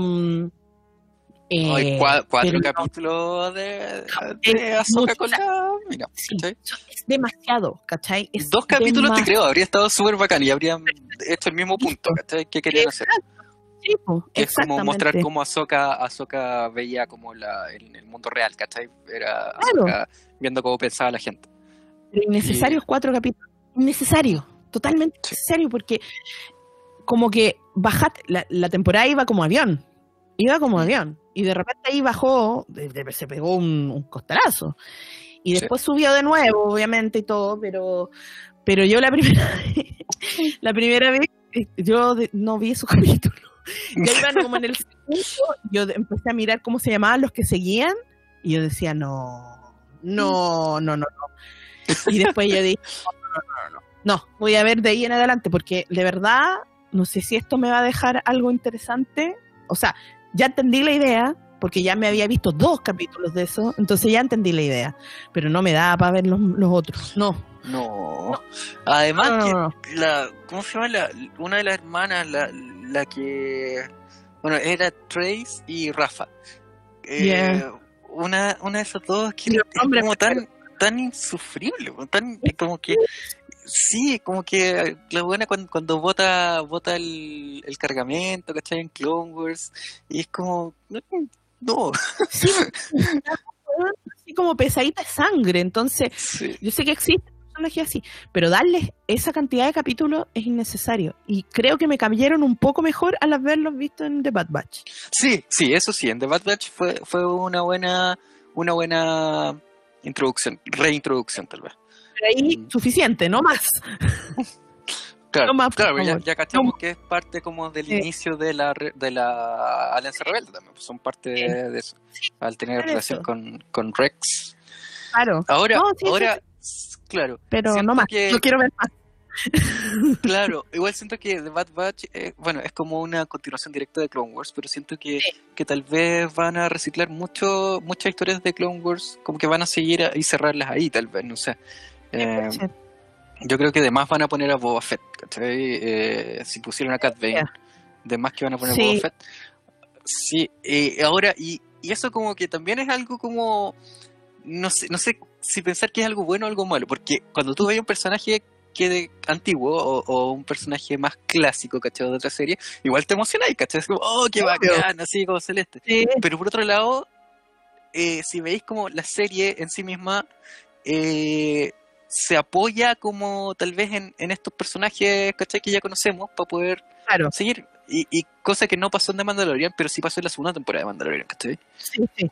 Eh, Hay cua- cuatro no, capítulos de, mucho, con la es demasiado, ¿cachai? Es Dos capítulos te creo, habría estado súper bacán y habrían hecho el mismo punto, ¿cachai? Que querían hacer. Sí, es como mostrar cómo Ahsoka, Ahsoka veía como la, el, el mundo real, ¿cachai? Era Claro. Ahsoka viendo cómo pensaba la gente. Innecesarios cuatro capítulos. Innecesario, totalmente Sí. necesario, porque como que bajaste, la, la temporada iba como avión, iba como Mm. avión, y de repente ahí bajó, de- de- se pegó un, un costalazo, y Sí. después subió de nuevo, obviamente, y todo, pero, pero yo la primera vez, la primera vez, eh, yo de- no vi esos capítulos. Ya iban como en el segundo, yo empecé a mirar cómo se llamaban los que seguían, y yo decía, no, no, no, no, no. Y después yo dije, no, no, no, no, no. No, voy a ver de ahí en adelante, porque de verdad, no sé si esto me va a dejar algo interesante. O sea, ya entendí la idea, porque ya me había visto dos capítulos de eso, entonces ya entendí la idea, pero no me da para ver los, los otros. No. No. Además, No, no, que no, no. la, ¿cómo se llama? La, una de las hermanas, la, la que, bueno, era Trace y Rafa. Eh, Yeah. una, una de esas dos que es como tan, tan insufrible, tan, como que, sí, como que la buena cuando, cuando bota, bota el, el cargamento, ¿cachai? En Clone Wars, y es como, no, Sí, así como pesadita de sangre, entonces sí. yo sé que existen personajes así, pero darles esa cantidad de capítulos es innecesario. Y creo que me cayeron un poco mejor al haberlos visto en The Bad Batch. Sí, sí, eso sí, en The Bad Batch fue, fue una buena, una buena introducción, reintroducción tal vez. Ahí Mm. suficiente, no más. Claro, No más, por claro ya, ya cachamos No. que es parte como del Sí. inicio de la de la Alianza Rebelde también, pues son parte Sí. de, eso, al tener relación con, con Rex. Claro. Ahora, No, sí, sí, ahora, claro, Pero no más. que- No quiero ver más. claro, igual siento que The Bad Batch, eh, bueno, es como una continuación directa de Clone Wars, pero siento que, que tal vez van a reciclar mucho muchas historias de Clone Wars, como que van a seguir a- y cerrarlas ahí, tal vez, no sé. Eh. Yo creo que además van a poner a Boba Fett, ¿cachai? Eh, si pusieron a Cat Bane, Ya. de más que van a poner a. Boba Fett. Sí, eh, ahora, y, y eso como que también es algo como, no sé, no sé si pensar que es algo bueno o algo malo, porque cuando tú ves un personaje que de antiguo o, o un personaje más clásico, ¿cachai? De otra serie, igual te emocionáis, ¿cachai? Es como, oh, qué bacán, así como celeste. Sí. Pero por otro lado, eh, si veis como la serie en sí misma eh, se apoya como tal vez en, en estos personajes ¿cachai? que ya conocemos para poder Claro. seguir. Y, y cosa que no pasó en The Mandalorian, pero sí pasó en la segunda temporada de Mandalorian, ¿cachai? Sí, sí.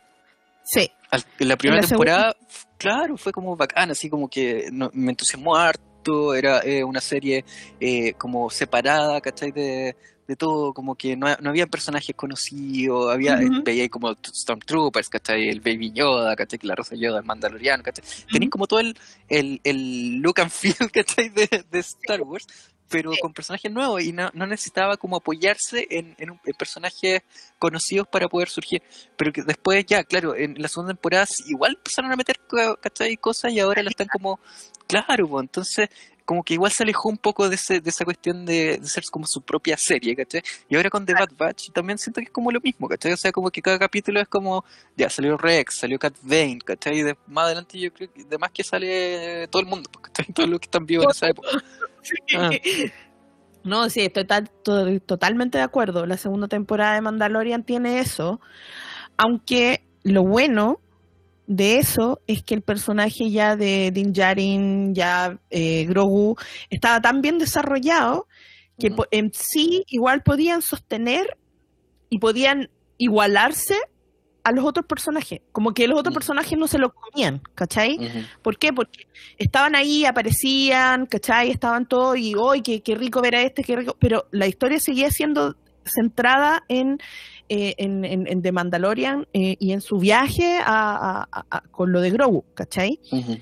Sí. Al- en la primera la temporada, claro, fue como bacán, así como que no- me entusiasmó harto, era eh, una serie eh, como separada, ¿cachai? De, de todo, como que no, no había personajes conocidos, había, Ujú. veía como Stormtroopers, ¿cachai? El Baby Yoda, ¿cachai? Que la Rosa Yoda, el Mandaloriano, ¿cachai? Tenéis como todo el, el, el look and feel, ¿cachai? De, de Star Wars, pero con personajes nuevos y no, no necesitaba como apoyarse en, en, personajes conocidos para poder surgir pero que después ya, claro, en la segunda temporada igual empezaron a meter ¿cachai? cosas y ahora la están como, claro, pues, entonces como que igual se alejó un poco de, ese, de esa cuestión de, de ser como su propia serie, ¿cachai? Y ahora con The Bad Batch también siento que es como lo mismo, ¿cachai? O sea, como que cada capítulo es como, ya salió Rex, salió Cat Bane, ¿cachai? Y de- más adelante yo creo que de más que sale todo el mundo, ¿cachai? Todo lo que están vivos en esa época. Ah. No, sí, estoy tal- to- totalmente de acuerdo. La segunda temporada de Mandalorian tiene eso, aunque lo bueno de eso es que el personaje ya de Din Djarin, ya eh, Grogu, estaba tan bien desarrollado que en sí igual podían sostener y podían igualarse a los otros personajes. Como que los otros personajes no se lo comían, ¿cachai? ¿Por qué? Porque estaban ahí, aparecían, ¿cachai? Estaban todos y hoy qué, qué rico ver a este, qué rico. Pero la historia seguía siendo centrada en, eh, en, en- en The Mandalorian eh, y en su viaje a, a- a- a- con lo de Grogu, ¿cachai? Entonces,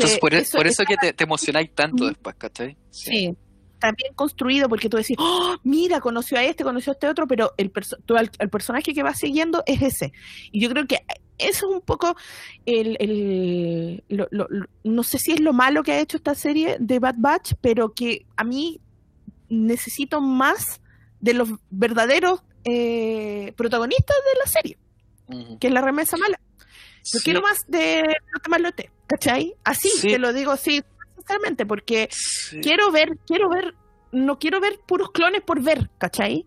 Entonces, por, e- eso- por eso eso- que te, te emocionáis tanto después, ¿cachai? Sí. Está bien construido porque tú decís, oh, mira, conoció a este, conoció a este otro, pero el, perso- el personaje que va siguiendo es ese. Y yo creo que eso es un poco el, el- lo- lo- lo- no sé si es lo malo que ha hecho esta serie de Bad Batch, pero que a mí necesito más de los verdaderos eh, protagonistas de la serie, que es la remesa mala. Yo Sí. quiero más de Lote Malote, ¿cachai? Así, Sí. te lo digo así, sinceramente, porque Sí. quiero ver, quiero ver, no quiero ver puros clones por ver, ¿cachai?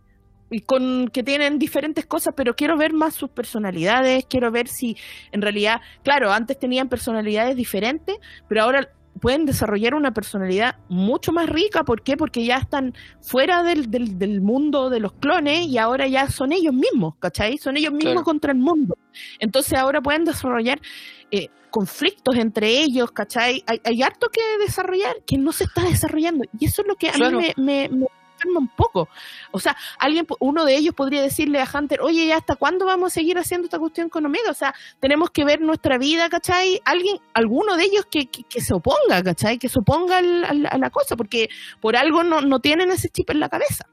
Y con que tienen diferentes cosas, pero quiero ver más sus personalidades, quiero ver si en realidad, claro, antes tenían personalidades diferentes, pero ahora pueden desarrollar una personalidad mucho más rica, ¿por qué? Porque ya están fuera del, del, del mundo de los clones y ahora ya son ellos mismos, ¿cachai? Son ellos mismos Claro. contra el mundo. Entonces ahora pueden desarrollar eh, conflictos entre ellos, ¿cachai? Hay, hay harto que desarrollar que no se está desarrollando. Y eso es lo que a Claro. mí me, me, me un poco. O sea, alguien, uno de ellos podría decirle a Hunter, oye, ¿ya hasta cuándo vamos a seguir haciendo esta cuestión con Omega? O sea, tenemos que ver nuestra vida, ¿cachai? Alguien, alguno de ellos que, que, que se oponga, ¿cachai? Que se oponga al- al- a la cosa, porque por algo no, no tienen ese chip en la cabeza.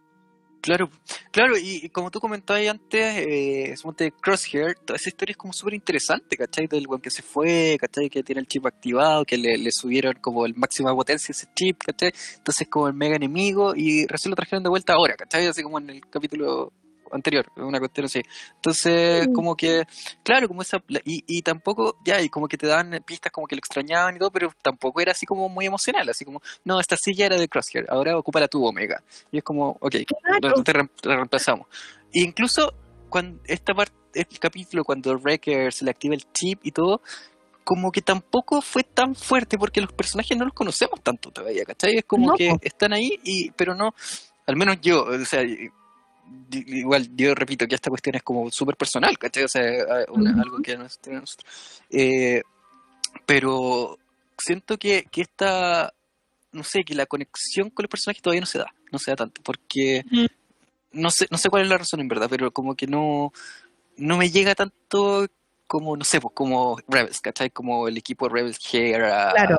Claro, claro, y, como tú comentabas antes, eh, suponte Crosshair, toda esa historia es como súper interesante, ¿cachai? Del weón que se fue, ¿cachai? Que tiene el chip activado, que le, le subieron como el máximo de potencia ese chip, ¿cachai? Entonces como el mega enemigo y recién lo trajeron de vuelta ahora, ¿cachai? Así como en el capítulo anterior, una cuestión así. Entonces, como que, claro, como esa, y, y tampoco, ya, y como que te daban pistas como que lo extrañaban y todo, pero tampoco era así como muy emocional, así como, no, esta silla era de Crosshair, ahora ocupa la tu Omega. Y es como, ok, Claro. te, re- te reemplazamos. E incluso cuando esta parte, el capítulo, cuando Wrecker se le activa el chip y todo, como que tampoco fue tan fuerte porque los personajes no los conocemos tanto todavía, ¿cachai? Es como No, que están ahí, y pero no, al menos yo, o sea, igual yo repito que esta cuestión es como súper personal, ¿cachai? O sea, algo que a nosotros. Eh, pero siento que, que esta no sé, que la conexión con los personajes todavía no se da, no se da tanto, porque no sé, no sé cuál es la razón en verdad, pero como que no, no me llega tanto como, no sé, pues como Rebels, ¿cachai? Como el equipo Rebels Hera, Claro.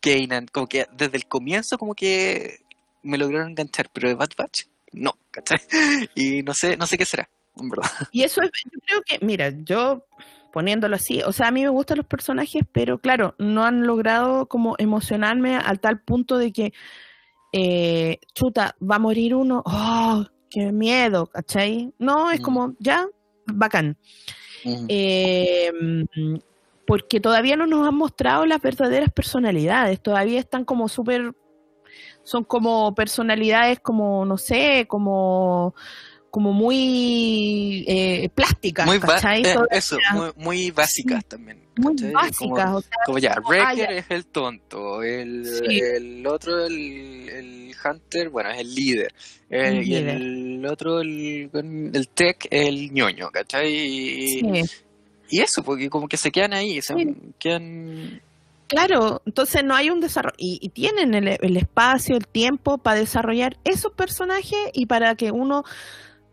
Kanan, como que desde el comienzo como que me lograron enganchar, pero de Bad Batch, no, ¿cachai? Y no sé, no sé qué será, en verdad. Y eso es, yo creo que, mira, yo poniéndolo así, o sea, a mí me gustan los personajes, pero claro, no han logrado como emocionarme al tal punto de que, eh, chuta, va a morir uno, oh, qué miedo, ¿cachai? No, es Mm. como, ya, bacán. Mm. Eh, porque todavía no nos han mostrado las verdaderas personalidades, todavía están como súper, son como personalidades como, no sé, como, como muy eh, plásticas, muy eh, eso, muy, muy básicas también. muy ¿cachai? básicas, Como- o sea, Como ya, Wrecker es el tonto, el, Sí. el otro, el, el Hunter, bueno, es el líder, el- El y el otro, el, el Tech, el ñoño, ¿cachai? Y, sí. y eso, porque como que se quedan ahí, se Sí. quedan... Claro, entonces no hay un desarrollo, y, y tienen el, el espacio, el tiempo para desarrollar esos personajes y para que uno,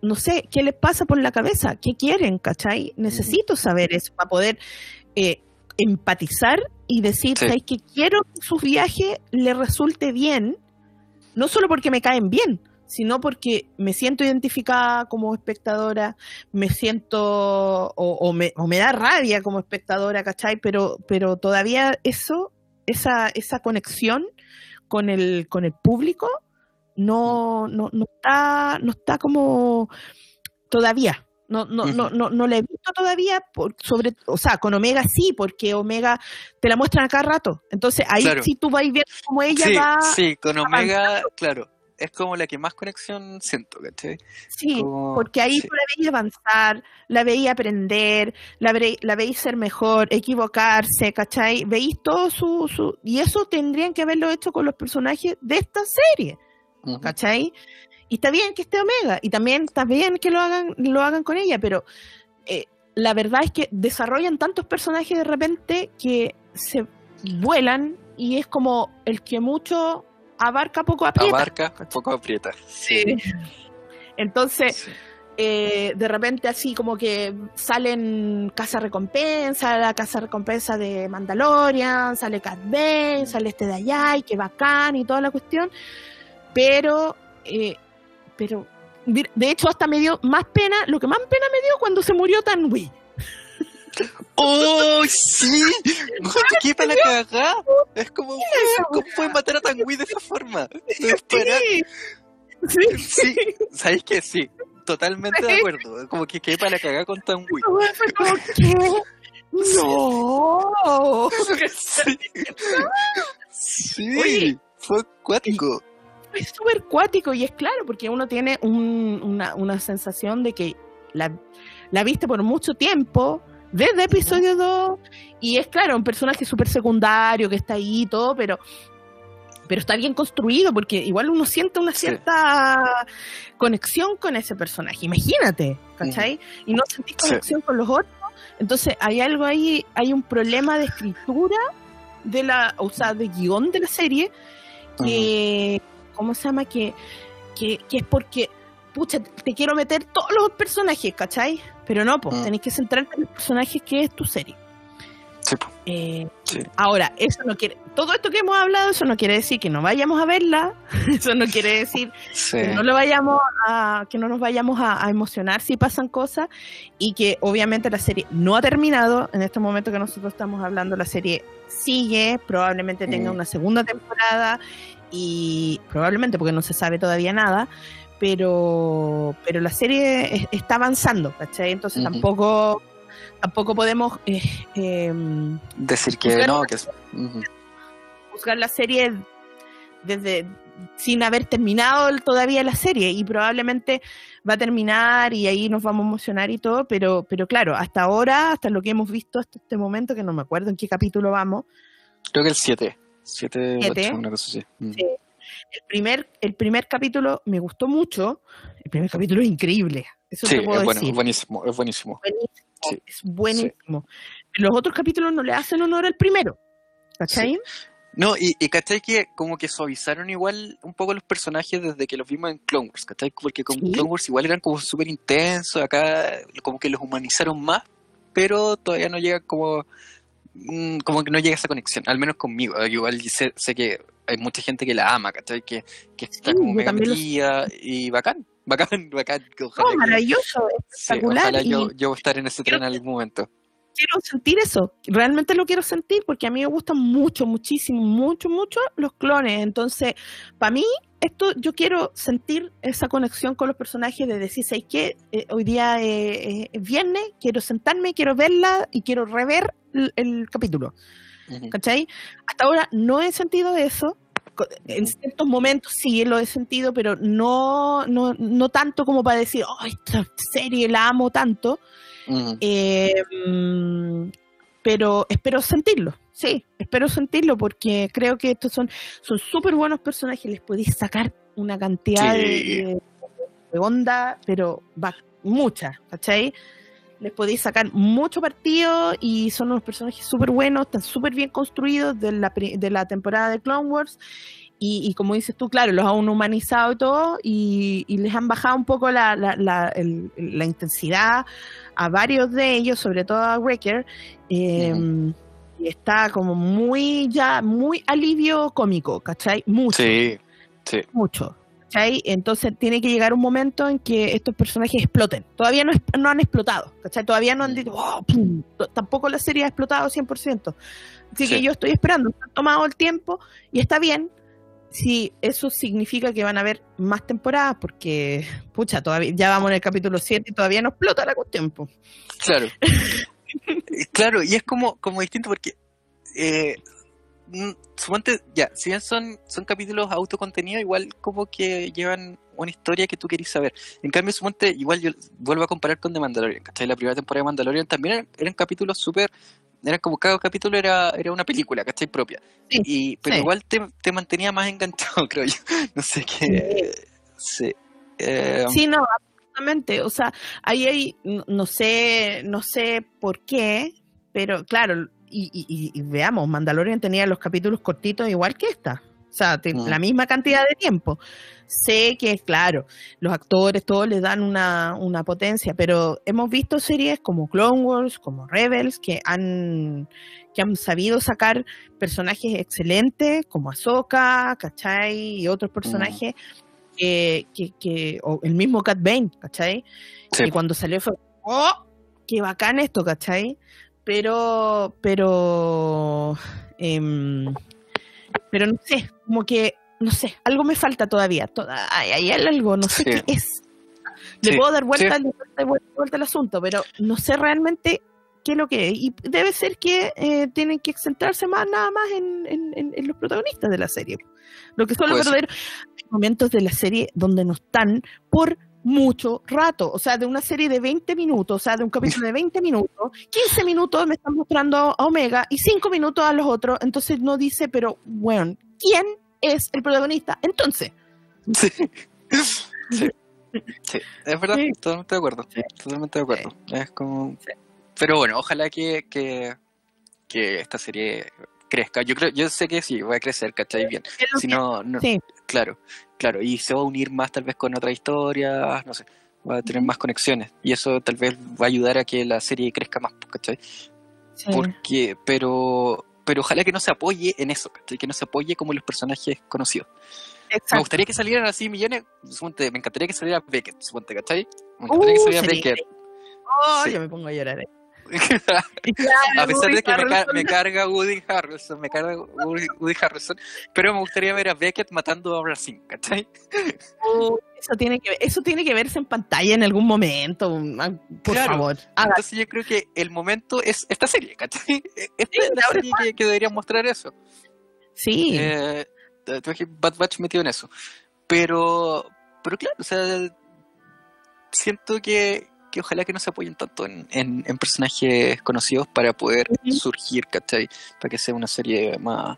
no sé, ¿qué les pasa por la cabeza? ¿Qué quieren? ¿Cachai? Necesito saber eso para poder eh, empatizar y decir, Sí. ¿sabes que quiero que su viaje le resulte bien? No solo porque me caen bien, sino porque me siento identificada como espectadora, me siento o, o me, o me da rabia como espectadora, ¿cachai? Pero, pero todavía eso, esa, esa conexión con el, con el público no, no, no está, no está como todavía. No, no, no, no, no la he visto todavía, por, sobre, o sea, con Omega sí, porque Omega te la muestran a cada rato. Entonces ahí Claro. sí tú vas viendo cómo ella sí, va. sí, con Omega, claro, es como la que más conexión siento, ¿cachai? Sí, Como- porque ahí sí. la veías avanzar, la veías aprender, la, ve- la ser mejor, equivocarse, ¿cachai? Veís todo su, su... Y eso tendrían que haberlo hecho con los personajes de esta serie, Ujú. ¿cachai? Y está bien que esté Omega, y también está bien que lo hagan, lo hagan con ella, pero eh, la verdad es que desarrollan tantos personajes de repente que se vuelan y es como el que mucho abarca poco aprieta. Abarca, poco aprieta. Sí. Entonces, Sí. eh, de repente así como que salen casa recompensa, la casa recompensa de Mandalorian, sale Cat Bane, sale este de allá y qué bacán y toda la cuestión, pero, eh, pero de de hecho hasta me dio más pena, lo que más pena me dio cuando se murió Tanwi. ¡Oh, sí! ¿Qué para la cagada? Es como, ¿cómo pueden matar a Tanguy de esa forma? Sí, sí, Sí, ¿sabéis que sí? Totalmente de acuerdo. Como que qué para la cagada con que no. Sí. Sí, Oye. fue acuático. es súper cuático y es claro porque uno tiene un- una, una sensación de que la, la viste por mucho tiempo, desde episodio 2, y es claro, un personaje súper secundario que está ahí y todo, pero, pero está bien construido porque igual uno siente una Sí. cierta conexión con ese personaje, imagínate, ¿cachai? Y no sentís Sí. conexión con los otros, entonces hay algo ahí, hay un problema de escritura de la, o sea, de guion de la serie que, ¿cómo se llama? Que, que, que es porque, pucha, te quiero meter todos los personajes, ¿cachai? Pero no, pues, Mm. tenés que centrarte en los personajes que es tu serie. Sí. Eh, Sí. Ahora, eso no quiere, todo esto que hemos hablado, eso no quiere decir que no vayamos a verla, eso no quiere decir Sí. que no lo vayamos a, que no nos vayamos a, a emocionar si pasan cosas y que obviamente la serie no ha terminado en este momento que nosotros estamos hablando la serie sigue probablemente tenga Mm. una segunda temporada y probablemente porque no se sabe todavía nada pero pero la serie es- está avanzando ¿cachai? entonces tampoco tampoco podemos eh, em, Decir que no, que es. ujú. juzgar la serie desde sin haber terminado todavía la serie y probablemente va a terminar y ahí nos vamos a emocionar y todo, pero pero claro, hasta ahora, hasta lo que hemos visto hasta este momento, que no me acuerdo en qué capítulo vamos, Creo que el 7. 7, Siete. 8, una cosa así. Mm. Sí. El primer el primer capítulo me gustó mucho, el primer capítulo es increíble, eso Sí, te puedo es bueno, decir. es buenísimo, es buenísimo. Buenísimo, Sí, es buenísimo. Los otros capítulos no le hacen honor al primero, ¿cachai? No, y, y ¿cachai? Que como que suavizaron igual un poco los personajes desde que los vimos en Clone Wars, ¿cachai? Porque con Sí. Clone Wars igual eran como súper intensos, acá como que los humanizaron más, pero todavía no llega como como que no llega esa conexión, al menos conmigo. Yo igual sé, sé que hay mucha gente que la ama, ¿cachai? Que, que está Sí, como mega lo metida y bacán, bacán, bacán. que ojalá que- maravilloso, sí, espectacular. ojalá y yo, yo estar en ese tren en algún momento. Quiero sentir eso. Realmente lo quiero sentir porque a mí me gustan mucho, muchísimo, mucho, mucho los clones. Entonces, para mí, esto yo quiero sentir esa conexión con los personajes de decir, ¿sabes qué? Eh, hoy día eh, eh, es viernes, quiero sentarme, quiero verla y quiero rever el, el capítulo. Ujú. ¿Cachai? Hasta ahora no he sentido eso. En ciertos momentos sí lo he sentido, pero no, no, no tanto como para decir, oh, esta serie la amo tanto. Eh, pero espero sentirlo, sí, espero sentirlo porque creo que estos son son súper buenos personajes, les podéis sacar una cantidad Sí. de, de- onda, pero va mucha, ¿cachai? Les podéis sacar mucho partido y son unos personajes súper buenos, están súper bien construidos de la, de la temporada de Clone Wars. Y, y como dices tú, claro, los han humanizado y todo, y, y les han bajado un poco la, la, la, el- la intensidad a varios de ellos, sobre todo a Wrecker, eh, y está como muy ya, muy alivio cómico, ¿cachai? Mucho, Sí, sí. mucho. ¿Cachai? Entonces tiene que llegar un momento en que estos personajes exploten. Todavía no, no han explotado, ¿cachai? Todavía no han Mm. dicho, "Oh, pum". T- tampoco la serie ha explotado 100%. Así que yo estoy esperando, han tomado el tiempo y está bien. Si eso significa que van a haber más temporadas, porque, pucha, todavía ya vamos en el capítulo 7 y todavía no explota la cuestión. po. Claro. Eh, claro, y es como, como distinto porque eh, mm, suponte, ya, si bien son, son capítulos autocontenidos, igual como que llevan una historia que tú querís saber. En cambio, suponte, igual yo vuelvo a comparar con The Mandalorian, ¿cachai? La primera temporada de Mandalorian también eran, eran capítulos súper, eran como cada capítulo era, era una película, ¿cachai? Propia. Sí, y, pero sí. igual te, te mantenía más enganchado, creo yo. No sé qué. Sí. Eh, Sí, no, absolutamente. O sea, ahí hay, no, sé, no sé por qué, pero claro, y, y- y- y veamos, Mandalorian tenía los capítulos cortitos igual que esta. O sea, te- Mm. la misma cantidad de tiempo. Sé que, claro, los actores, todos les dan una, una potencia, pero hemos visto series como Clone Wars, como Rebels, que han, que han sabido sacar personajes excelentes, como Ahsoka, ¿cachai? Y otros personajes que, que, que- o el mismo Cat Bane, ¿cachai? Sí. Y cuando salió fue, ¡oh! ¡Qué bacán esto, ¿cachai? Pero, pero, em, pero no sé, como que, no sé, algo me falta todavía. Toda, hay, hay algo, no sé Sí. qué es. Le Sí, puedo dar vuelta, sí. le puedo dar vuelta, vuelta al asunto, pero no sé realmente qué es lo que es. Y debe ser que eh, tienen que centrarse más, nada más en, en- en- en los protagonistas de la serie. Lo que son los Pues verdaderos momentos de la serie donde no están por mucho rato, o sea, de una serie de 20 minutos, o sea, de un capítulo de 20 minutos, 15 minutos me están mostrando a Omega y 5 minutos a los otros, entonces no dice, pero, bueno, ¿quién es el protagonista? Entonces, Sí. Sí. Sí, es verdad, Sí. totalmente de acuerdo. Totalmente de acuerdo. Es como. Pero bueno, ojalá que, que, que esta serie crezca. Yo creo, yo sé que sí, va a crecer, ¿cachai? Bien. Si no, no, sí, claro, claro. Y se va a unir más tal vez con otras historias, no sé. Va a tener más conexiones. Y eso tal vez va a ayudar a que la serie crezca más, ¿cachai? sí. Porque, pero, pero ojalá que no se apoye en eso, ¿cachai? Que no se apoye como los personajes conocidos. Me exacto. gustaría que salieran así millones. suponte, me encantaría que saliera Beckett, suponte, ¿cachai? Me encantaría que Uh, saliera Beckett. Oh, Sí. yo me pongo a llorar. eh. a pesar de que me, ca- me carga Woody Harrelson, me carga Woody, Woody Harrelson, pero me gustaría ver a Beckett matando a Racine, ¿cachai? Oh, eso tiene que eso tiene que verse en pantalla en algún momento, por Claro. favor. Haga- Entonces yo creo que el momento es esta serie, ¿cachai? Esta es la ahora serie que, que debería mostrar eso. sí, Eh, Bad Batch metido en eso. Pero, pero claro, o sea, siento que, que ojalá que no se apoyen tanto en, en- en personajes conocidos para poder Ujú. surgir, ¿cachai? Para que sea una serie más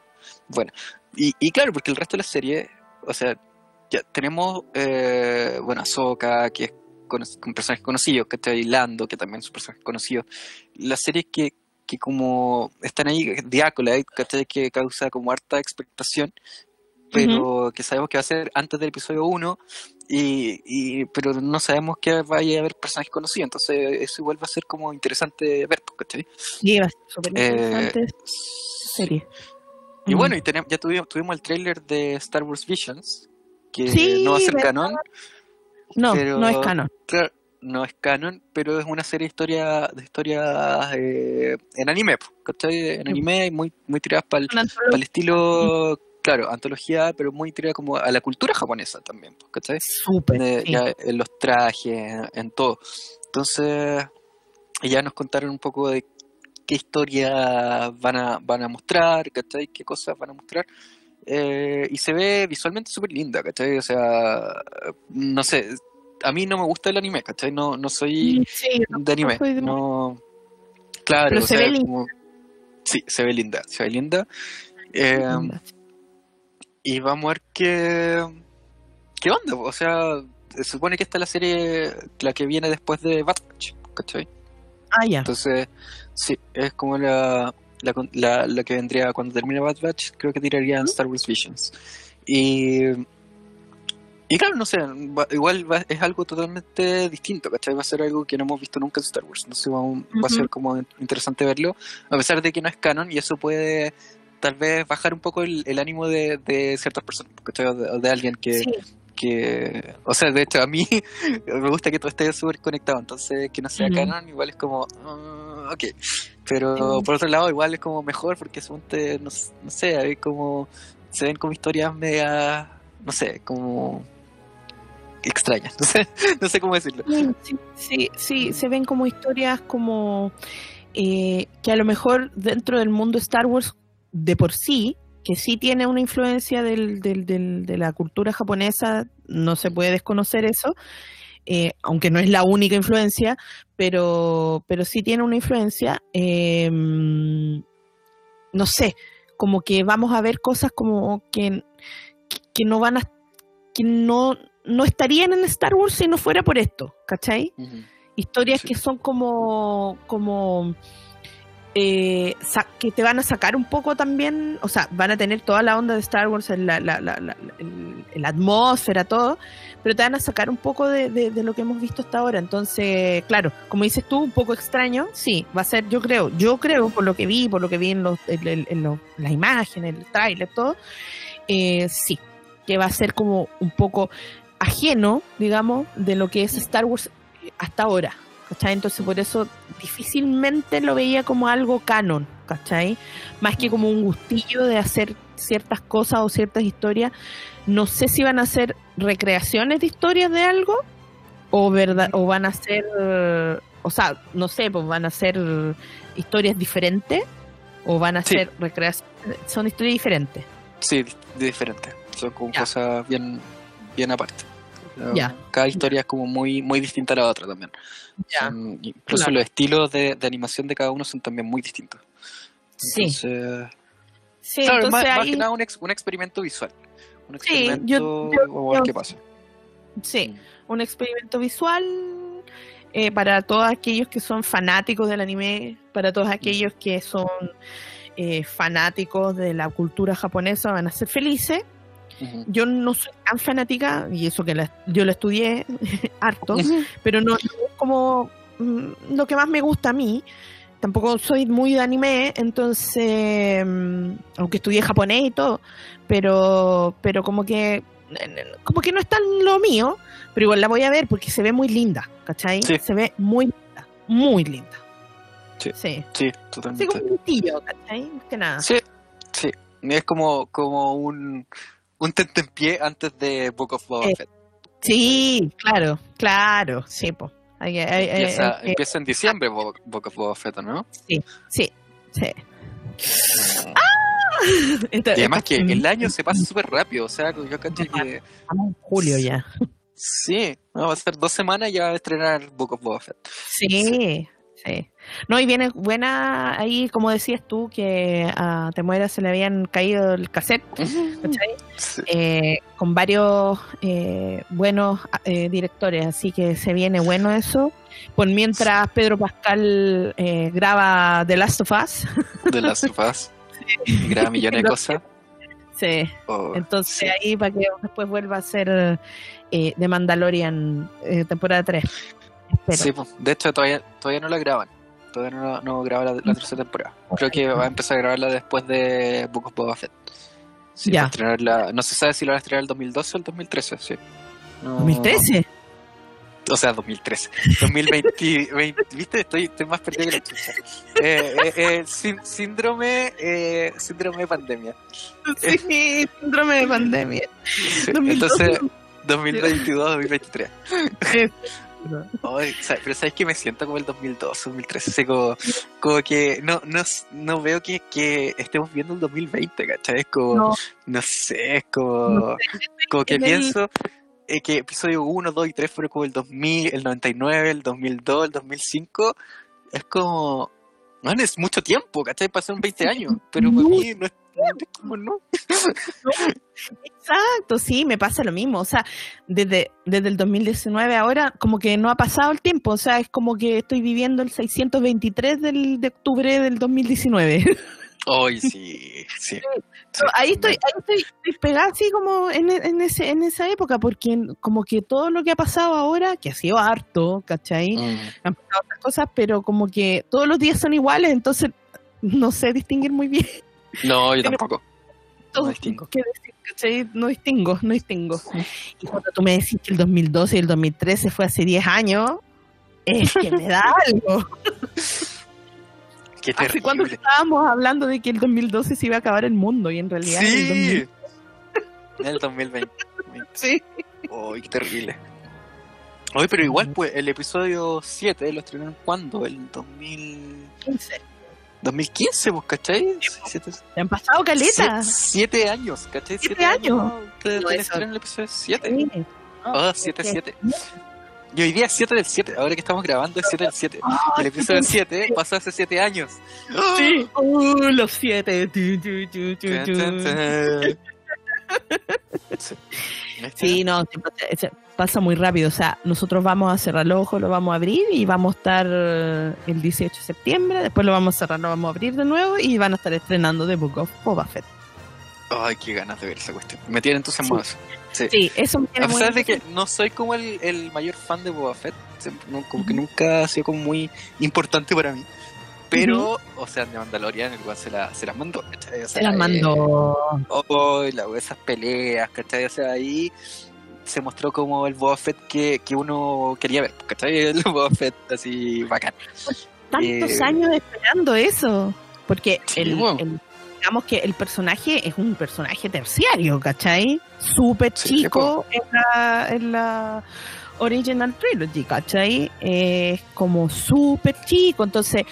buena. Y, y claro, porque el resto de la serie, o sea, ya tenemos, eh, bueno, Ahsoka, que es con, con personajes conocidos, ¿cachai? Lando, que también son personajes conocidos. Las series que, que como están ahí, Diacolite, ¿cachai? Que causa como harta expectación, pero que sabemos que va a ser antes del episodio 1, y, y, pero no sabemos que vaya a haber personajes conocidos, entonces eso igual va a ser como interesante ver, pues, ¿cachai? Y va a ser súper interesante Eh, serie. Y bueno, y tenemos, ya tuvimos, tuvimos el tráiler de Star Wars Visions, que Sí, no va a ser ¿verdad? canon, No, pero- no es canon. claro, no es canon, pero es una serie de historia, de historias eh, en anime, pues, ¿cachai? En anime, muy, muy tiradas para el, antología el estilo, claro, antología, pero muy tirada como a la cultura japonesa también, pues, ¿cachai? súper. De- sí. ya en los trajes, en todo. Entonces, ya nos contaron un poco de qué historia van a, van a mostrar, ¿cachai? Qué cosas van a mostrar. Eh, y se ve visualmente súper linda, ¿cachai? O sea, no sé, a mí no me gusta el anime, ¿cachai? No, no soy Sí, yo de anime, soy de- no... Claro, Pero o se sea, ve linda. como- Sí, se ve linda, se ve linda. Eh, y vamos a ver qué, qué onda. O sea, se supone que esta es la serie, la que viene después de Bad Batch, ¿cachai? Ah, ya. Entonces, sí, es como la, la, la- la que vendría cuando termine Bad Batch, creo que tiraría en Star Wars Visions. Y, y claro, no sé, va- igual va- es algo totalmente distinto, ¿cachai? Va a ser algo que no hemos visto nunca en Star Wars, entonces va, un- va a ser como interesante verlo, a pesar de que no es canon, y eso puede tal vez bajar un poco el, el ánimo de, de ciertas personas, de, de alguien que, Sí, que, o sea, de hecho a mí me gusta que todo esté súper conectado, entonces que no sea Ujú. canon igual es como, ah, ok, pero por otro lado igual es como mejor porque suponte, no, s- no sé, hay como, se ven como historias media, no sé, como extrañas, no sé, no sé cómo decirlo. Sí, sí, sí, sí, se ven como historias como eh, que a lo mejor dentro del mundo Star Wars de por sí, que sí tiene una influencia del, del- del- de la cultura japonesa, no se puede desconocer eso, eh, aunque no es la única influencia, pero, pero sí tiene una influencia. eh, no sé, como que vamos a ver cosas como que, que no van a que no, no estarían en Star Wars si no fuera por esto, ¿cachai? Historias Sí. que son como, como eh, que te van a sacar un poco también, o sea, van a tener toda la onda de Star Wars, la, la, la, la, la atmósfera, todo, pero te van a sacar un poco de, lo que hemos visto hasta ahora. Entonces, claro, como dices tú, un poco extraño, sí, va a ser, yo creo, yo creo, por lo que vi, por lo que vi en, en, en- en los- las imágenes, el tráiler, todo, eh, sí, que va a ser como un poco ajeno, digamos, de lo que es Star Wars hasta ahora. ¿Cachai? Entonces por eso difícilmente lo veía como algo canon, ¿cachai? Más que como un gustillo de hacer ciertas cosas o ciertas historias. No sé si van a ser recreaciones de historias de algo o verdad o van a ser o sea, no sé, pues van a ser historias diferentes o van a Sí. ser recreaciones, son historias diferentes. Sí, de diferente, son como Ya. cosas bien, bien aparte. Ya. Cada historia es como muy, muy distinta a la otra también. Son- incluso Claro. los estilos de, de animación de cada uno son también muy distintos. Sí. Entonces, Sí, claro, entonces más, que nada un, ex- un experimento visual. Un Sí, experimento, yo- yo- a ver qué pasa. sí, un experimento visual eh, para todos aquellos que son fanáticos del anime, para todos aquellos que son eh, fanáticos de la cultura japonesa, van a ser felices. Yo no soy tan fanática, y eso que la- yo la estudié harto, pero no, es como mm, lo que más me gusta a mí. Tampoco soy muy de anime, entonces, mm, aunque estudié japonés y todo, pero, pero como que, como que no es tan lo mío, pero igual la voy a ver porque se ve muy linda, ¿cachai? Sí. Se ve muy linda, muy linda. Sí. Sí. Sí, Así totalmente. como un gustillo, ¿cachai? Que nada. Sí, sí. Es como, como un, un tentempié antes de Book of Boba Eh, Fett. Sí, claro, claro, sí, po. Hay hay- Empieza, hay empieza en diciembre Bo- Book of Boba Fett, ¿no? sí, sí, sí. Y además que el año se pasa súper rápido, o sea, yo caché que Estamos en julio ya. sí, no, va a ser dos semanas y ya va a estrenar Book of Boba Fett. Sí, Sí. No, y viene buena ahí, como decías tú, que a Temuera se le habían caído el cassette, ¿cachai? Sí. Eh, con varios eh, buenos eh, directores, así que se viene bueno eso. Por mientras Pedro Pascal eh, graba The Last of Us, De las sofás. Graba millones de cosas. sí. Oh, entonces sí. ahí para que después vuelva a ser eh, The Mandalorian eh, temporada 3. Espero. Sí, de hecho todavía, todavía no la graban. Todavía no, no graba la, la tercera temporada. Creo que va a empezar a grabarla después de Book of Boba Fett. Sí, Ya. va a estrenarla- no se sabe si la va a estrenar el 2012 o el 2013, sí. No- ¿2013? O sea, 2013. 2020, 20, ¿viste? Estoy, estoy más perdido que la chucha. Eh, eh, eh, sín- síndrome, eh, síndrome de pandemia. Sí, síndrome de pandemia. Sí, 2012. Entonces, 2022, 2023. Ay, pero sabes que me siento como el 2012, 2013, así como, como que no, no, no veo que, que estemos viendo el 2020, ¿cachai? Es como, no, No, sé, es como, no como que pienso eh, que episodio 1, 2 y 3 fueron como el 2000, el 99, el 2002, el 2005, es como, no es mucho tiempo, ¿cachai? Pasaron 20 años, pero para mí no es, como, no. Exacto, sí, me pasa lo mismo. O sea, desde, desde el 2019 ahora, como que no ha pasado el tiempo. O sea, es como que estoy viviendo el 623 del, de octubre del 2019. Ay, sí, sí. ahí estoy, ahí estoy, estoy pegada así como en, en, ese, en esa época, porque como que todo lo que ha pasado ahora, que ha sido harto, ¿cachai? Mm. Han pasado otras cosas, pero como que todos los días son iguales, entonces no sé distinguir muy bien. No, yo tampoco. Todo distingo. ¿Qué decir? ¿cachai? No distingo, no distingo. Y cuando tú me decís que el 2012 y el 2013 fue hace 10 años, es que me da algo. Qué ¿Hace que terrible. estábamos hablando de que el 2012 se iba a acabar el mundo y en realidad Sí. 2000. En el 2020. Sí. Uy, qué terrible. Oye, pero igual, pues, el episodio 7 lo estrenaron cuándo? El 2000... 2015, pues, ¿cachai? Pues. Siete, han pasado caletas. Siete, siete, años, ¿cachai? Siete, siete años. años. No, oh, Y hoy día es 7 del 7, ahora que estamos grabando es 7 del 7. Oh, ah, el episodio 7 pasó hace 7 años. Sí, ¡Ah! uh, los 7. Sí. Sí, no, sí, pasa- muy rápido. O sea, nosotros vamos a cerrar los ojos, lo vamos a abrir y vamos a estar eh, el 18 de septiembre. Después lo vamos a cerrar, lo vamos a abrir de nuevo y van a estar estrenando The Book of Boba Fett. Ay, qué ganas de ver esa cuestión. Me tiene entusiasmado eso. Sí. Sí, eso me tiene A muy pesar de que no soy como el, el mayor fan de Boba Fett, como que nunca ha sido como muy importante para mí. Pero, o sea, de Mandalorian, el cual se, la, se las mandó, ¿cachai? O Se sea, las eh, mandó. oh, la- esas peleas, ¿cachai? O sea, ahí se mostró como el Boba Fett que, que uno quería ver, ¿cachai? El Boba Fett así bacán. Tantos eh, años esperando eso. Porque Sí, el, bueno. el- digamos que el personaje es un personaje terciario, ¿cachai? Súper Sí, chico en la, en la Original Trilogy, ¿cachai? Es como súper chico, entonces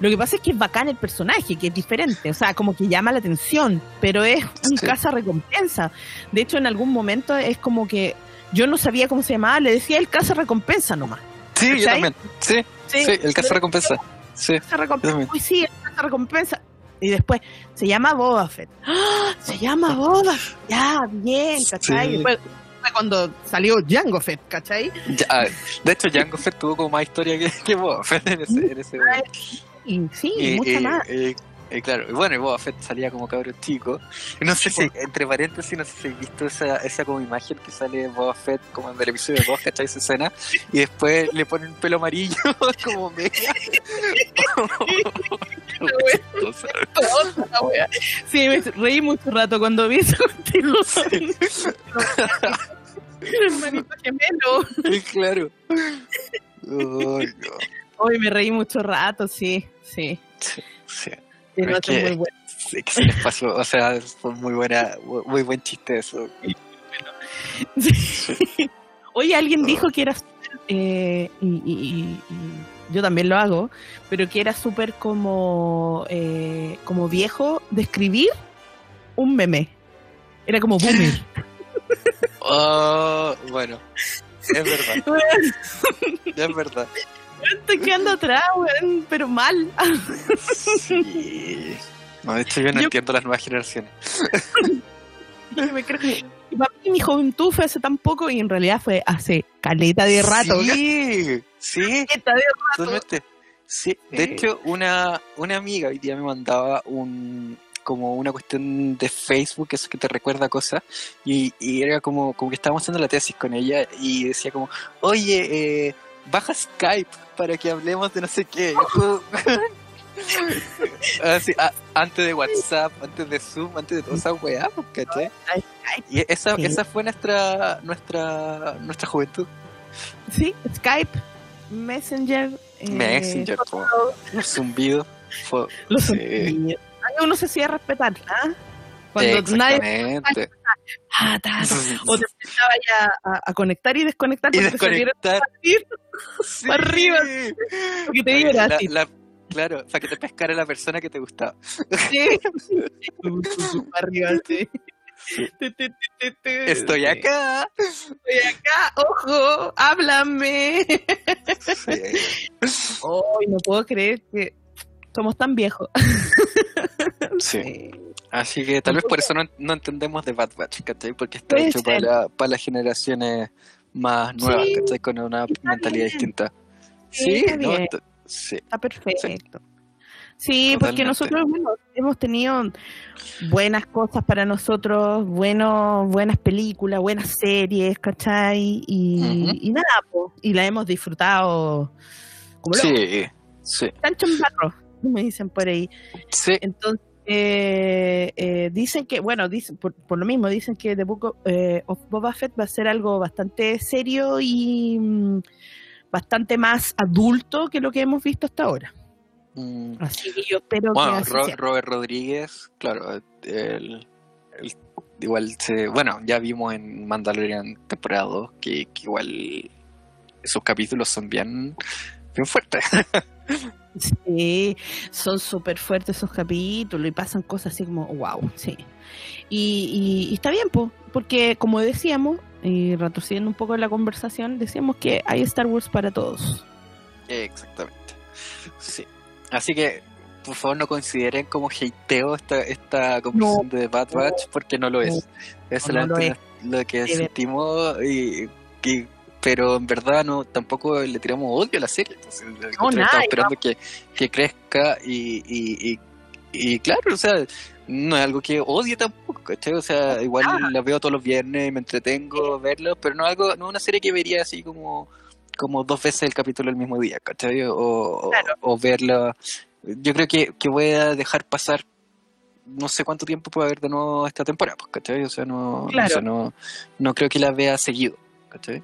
lo que pasa es que es bacán el personaje, que es diferente, o sea, como que llama la atención, pero es un Sí. caza recompensa. De hecho, en algún momento es como que yo no sabía cómo se llamaba, le decía el caza recompensa nomás. Sí, yo también. Sí, sí, el caso recompensa. Sí. Caza recompensa. Uy, sí, el caza recompensa. Y después, se llama Boba Fett. ¡Ah! Se llama Boba Fett. Ya, bien, ¿cachai? Sí. Después cuando salió Jango Fett, ¿cachai? Ya, de hecho, Jango Fett tuvo como más historia que, que Boba Fett en ese, en ese Y sí, Y, mucha y- más. y- y claro, y bueno, y Boba Fett salía como cabrón chico. No sé si, entre paréntesis, no sé si has visto esa, esa como imagen que sale Boba Fett como en el episodio 2, ¿cachai? Esa escena. Y después le ponen pelo amarillo, como wea. Sí, me reí mucho rato cuando vi. El hermanito gemelo. Claro. Ay, no. Hoy me reí mucho rato, sí, sí. Sí. Sí, no, es que- muy bueno. Sí, que se les pasó, o sea, fue muy buena, muy buen chiste eso. Sí. Oye, alguien dijo que era eh, y, y- y- y yo también lo hago, pero que era súper como, eh, como viejo de escribir un meme. Era como boomer. Oh, bueno, es verdad, es verdad. Estoy quedando atrás, weón, pero mal. Sí. No, de hecho yo no Yo- entiendo las nuevas generaciones. Me creo que- para mí mi juventud fue hace tan poco y en realidad fue hace caleta de rato. Sí, sí, Caleta de rato. totalmente. Sí, de hecho una, una amiga hoy día me mandaba un como una cuestión de Facebook, eso que te recuerda cosas, y, y era como, como que estábamos haciendo la tesis con ella y decía como, oye, eh, baja Skype para que hablemos de no sé qué. Así, a- antes de WhatsApp, antes de Zoom, antes de toda esa weá, pues, ¿cachai? Y esa, Sí. esa fue nuestra, nuestra, nuestra juventud. Sí, Skype, Messenger. eh, Messenger, los zumbidos. Los Sí. sonidos. Ahí uno se hacía respetar, ¿ah? Cuando nadie. Ah, o te empezaba ya a, a conectar y desconectar y desconectar. Sí. para arriba. porque te que así. la- la- claro, para que te pescara la persona que te gustaba. Sí. Para arriba, sí. Estoy acá. Estoy acá, ojo, háblame. Sí. Hoy no puedo creer que somos tan viejos. Sí. Así que tal vez por eso no, no entendemos de Bad Batch, ¿cachai? Porque está Puede hecho para, la- para las generaciones más nuevas, Sí, ¿cachai? Con una mentalidad bien. distinta. Sí, Sí, está ¿no? bien. T- sí. Está perfecto. Sí, porque nosotros bueno, hemos tenido buenas cosas para nosotros, buenos, buenas películas, buenas series, ¿cachai? Y, nada, po, y la hemos disfrutado como. Sí, sí, Tancho en barro, me dicen por ahí. sí. Entonces, eh, eh, dicen que, bueno, dicen, por, por lo mismo, dicen que The Book of, eh, of Boba Fett va a ser algo bastante serio y mm, bastante más adulto que lo que hemos visto hasta ahora. Mm. Así que yo espero Bueno, que Ro- sea. Robert Rodríguez, claro, el, el- igual se, bueno, ya vimos en Mandalorian temporada 2 que, que igual esos capítulos son bien, bien fuertes. Sí, son súper fuertes esos capítulos y pasan cosas así como, wow, sí. Y, y- y está bien, po, porque como decíamos, y retrocediendo un poco en la conversación, decíamos que hay Star Wars para todos. Exactamente. Sí. Así que, por favor, no consideren como hateo esta, esta conversación de Bad. Batch porque no lo es. Es no lo que sentimos y, y- pero en verdad no tampoco le tiramos odio a la serie. Entonces, al contrario, nada, estamos esperando que, que crezca y, y, y, y claro, o sea, no es algo que odie tampoco, ¿cachai? O sea, igual la veo todos los viernes y me entretengo verlo, pero no algo, no una serie que vería así como como dos veces el capítulo el mismo día, ¿cachai? O, o- Claro. o verla. Yo creo que, que voy a dejar pasar no sé cuánto tiempo puede haber de nuevo esta temporada, pues, ¿cachai? O sea, no, Claro. o sea, no, no creo que la vea seguido, ¿cachai?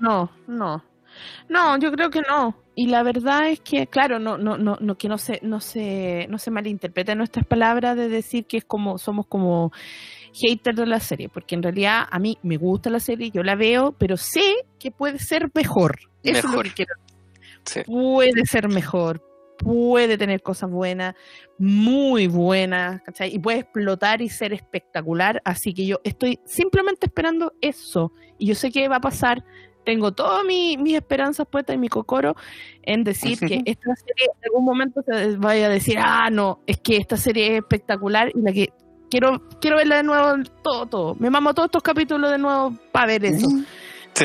No, no. No, yo creo que no. Y la verdad es que, claro, no, no, no, no que no se, no se, no se malinterpreten nuestras palabras de decir que es como, somos como haters de la serie, porque en realidad a mí me gusta la serie, yo la veo, pero sé que puede ser mejor. Eso es lo Mejor. que quiero. Sí. Puede ser mejor, puede tener cosas buenas, muy buenas, ¿cachai? Y puede explotar y ser espectacular, así que yo estoy simplemente esperando eso, y yo sé que va a pasar, tengo todas mi- mis esperanzas puestas y mi cocoro en decir que esta serie en algún momento se vaya a decir, ah, no, es que esta serie es espectacular y la que quiero quiero verla de nuevo, todo, todo. Me mamo todos estos capítulos de nuevo para ver eso. Sí.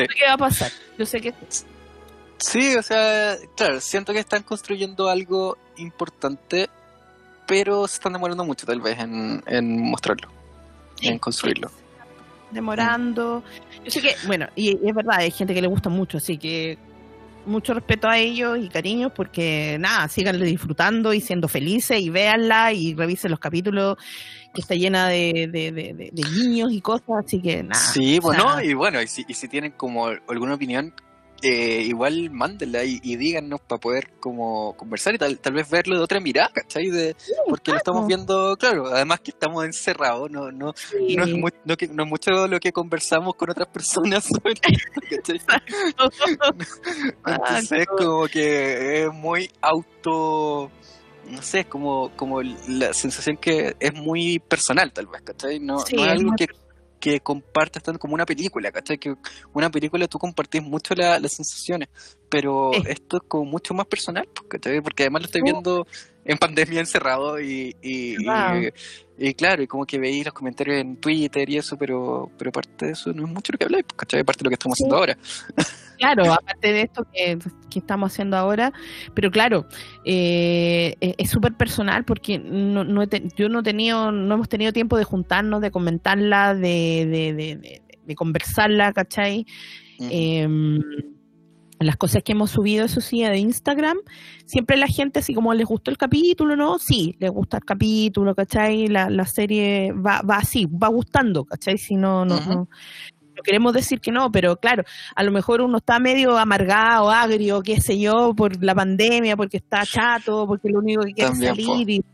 Yo sé qué va a pasar. Yo sé que Sí, o sea, claro, siento que están construyendo algo importante, pero se están demorando mucho tal vez en, en mostrarlo, en construirlo. demorando. Sé que, bueno, y, y es verdad, hay gente que le gusta mucho, así que mucho respeto a ellos y cariño, porque nada, síganle disfrutando y siendo felices y véanla y revisen los capítulos que está llena de, de, de, de- guiños y cosas, así que nada. Sí, o bueno, sea, y bueno, y si, y si tienen como alguna opinión, eh, igual mándenla y, y díganos para poder como conversar y tal, tal vez verlo de otra mirada, ¿cachai? De, porque lo estamos viendo, claro, además que estamos encerrados, no, no, sí. no, es, mu- no, que- no es mucho lo que conversamos con otras personas sobre esto, ¿cachai? Entonces es como que es muy auto, no sé, es como, como la sensación que es muy personal tal vez, ¿cachai? No, Sí, no es algo muy que, que compartas tanto como una película, ¿cachai? Que una película tú compartís mucho la- las sensaciones, pero Sí. esto es como mucho más personal, pues, ¿cachai? Porque además lo estoy viendo en pandemia encerrado y, y, y- Wow. y claro, y como que veis los comentarios en Twitter y eso, pero, pero aparte de eso no es mucho lo que habláis, pues, ¿cachai? Aparte de lo que estamos Sí. haciendo ahora. Claro, aparte de esto que, que estamos haciendo ahora, pero claro, eh, es súper personal porque no, no he te- yo no he tenido, no hemos tenido tiempo de juntarnos, de comentarla, de, de, de, de- de conversarla, ¿cachai? Em, las cosas que hemos subido, eso sí, de Instagram, siempre la gente, así como les gustó el capítulo, ¿no? Sí, les gusta el capítulo, ¿cachai? La, la serie va, va así, va gustando, ¿cachai? Si no, no, no, no queremos decir que no, pero claro, a lo mejor uno está medio amargado, agrio, qué sé yo, por la pandemia, porque está chato, porque lo único que quiere es salir y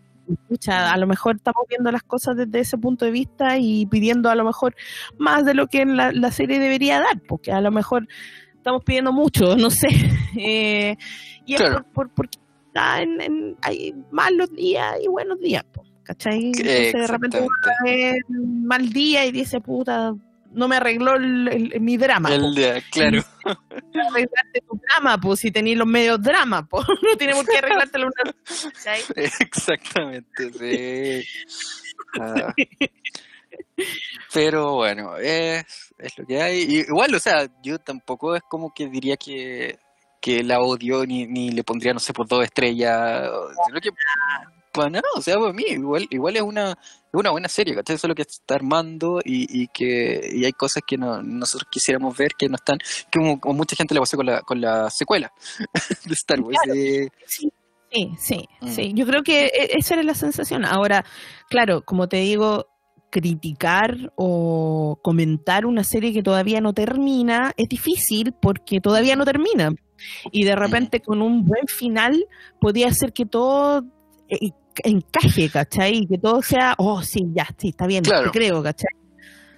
pucha, a lo mejor estamos viendo las cosas desde ese punto de vista y pidiendo a lo mejor más de lo que la, la serie debería dar, porque a lo mejor estamos pidiendo mucho, no sé. Eh, y es Claro. por, por- porque está en, en- hay malos días y buenos días, po, ¿cachai? Entonces de repente un mal día y dice, puta, no me arregló el- el- mi drama. po. El día, claro. arreglarte tu drama, pues si tenéis los medios drama, pues no tiene por qué arreglártelo una. ¿cachai? Exactamente, sí. Ah. Pero bueno, es, es lo que hay. Y igual, o sea, yo tampoco es como que diría que, que la odio ni, ni le pondría, no sé, por dos estrellas. Sino que, pues no, o sea, para mí igual, igual es una, es una buena serie, ¿cachai? Solo que está armando y, y que y hay cosas que no, nosotros quisiéramos ver que no están, que como, como mucha gente le pasó con la, con la secuela de Star Wars. eh, Sí, sí, sí, Mm. sí. Yo creo que e- esa era la sensación. Ahora, claro, como te digo, criticar o comentar una serie que todavía no termina es difícil porque todavía no termina. Y de repente con un buen final podía ser que todo eh, encaje, ¿cachai? Y que todo sea, oh, sí, ya, sí, está bien, Claro. te creo, ¿cachai?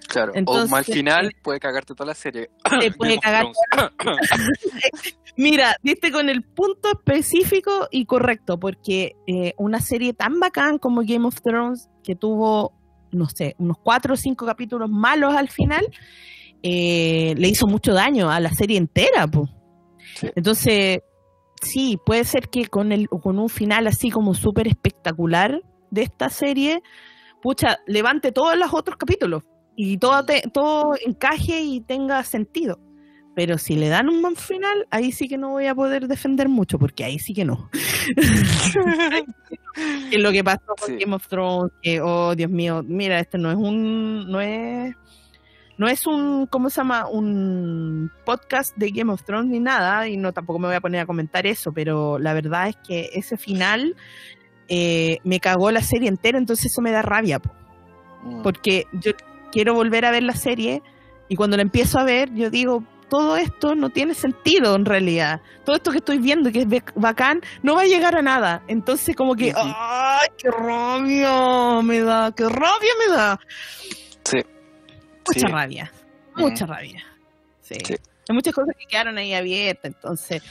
Claro, o Entonces, mal final puede cagarte toda la serie. Te puede. Mira, diste con el punto específico y correcto, porque eh, una serie tan bacán como Game of Thrones, que tuvo, no sé, unos cuatro o cinco capítulos malos al final, eh, le hizo mucho daño a la serie entera. po. Entonces, sí, puede ser que con, el, con un final así como súper espectacular de esta serie, pucha, levante todos los otros capítulos y todo, te- todo encaje y tenga sentido. Pero si le dan un buen final, ahí sí que no voy a poder defender mucho, porque ahí sí que no. Que lo que pasó con Sí. Game of Thrones, que, oh Dios mío, mira, este no es un, no es, no es un, ¿cómo se llama? Un podcast de Game of Thrones ni nada, y no tampoco me voy a poner a comentar eso, pero la verdad es que ese final eh, me cagó la serie entera, entonces eso me da rabia, po Mm. porque yo quiero volver a ver la serie y cuando la empiezo a ver yo digo todo esto no tiene sentido en realidad todo esto que estoy viendo que es bacán no va a llegar a nada entonces como que ay qué rabia me da qué rabia me da Sí. mucha Sí. rabia mucha rabia sí. Sí. hay muchas cosas que quedaron ahí abiertas entonces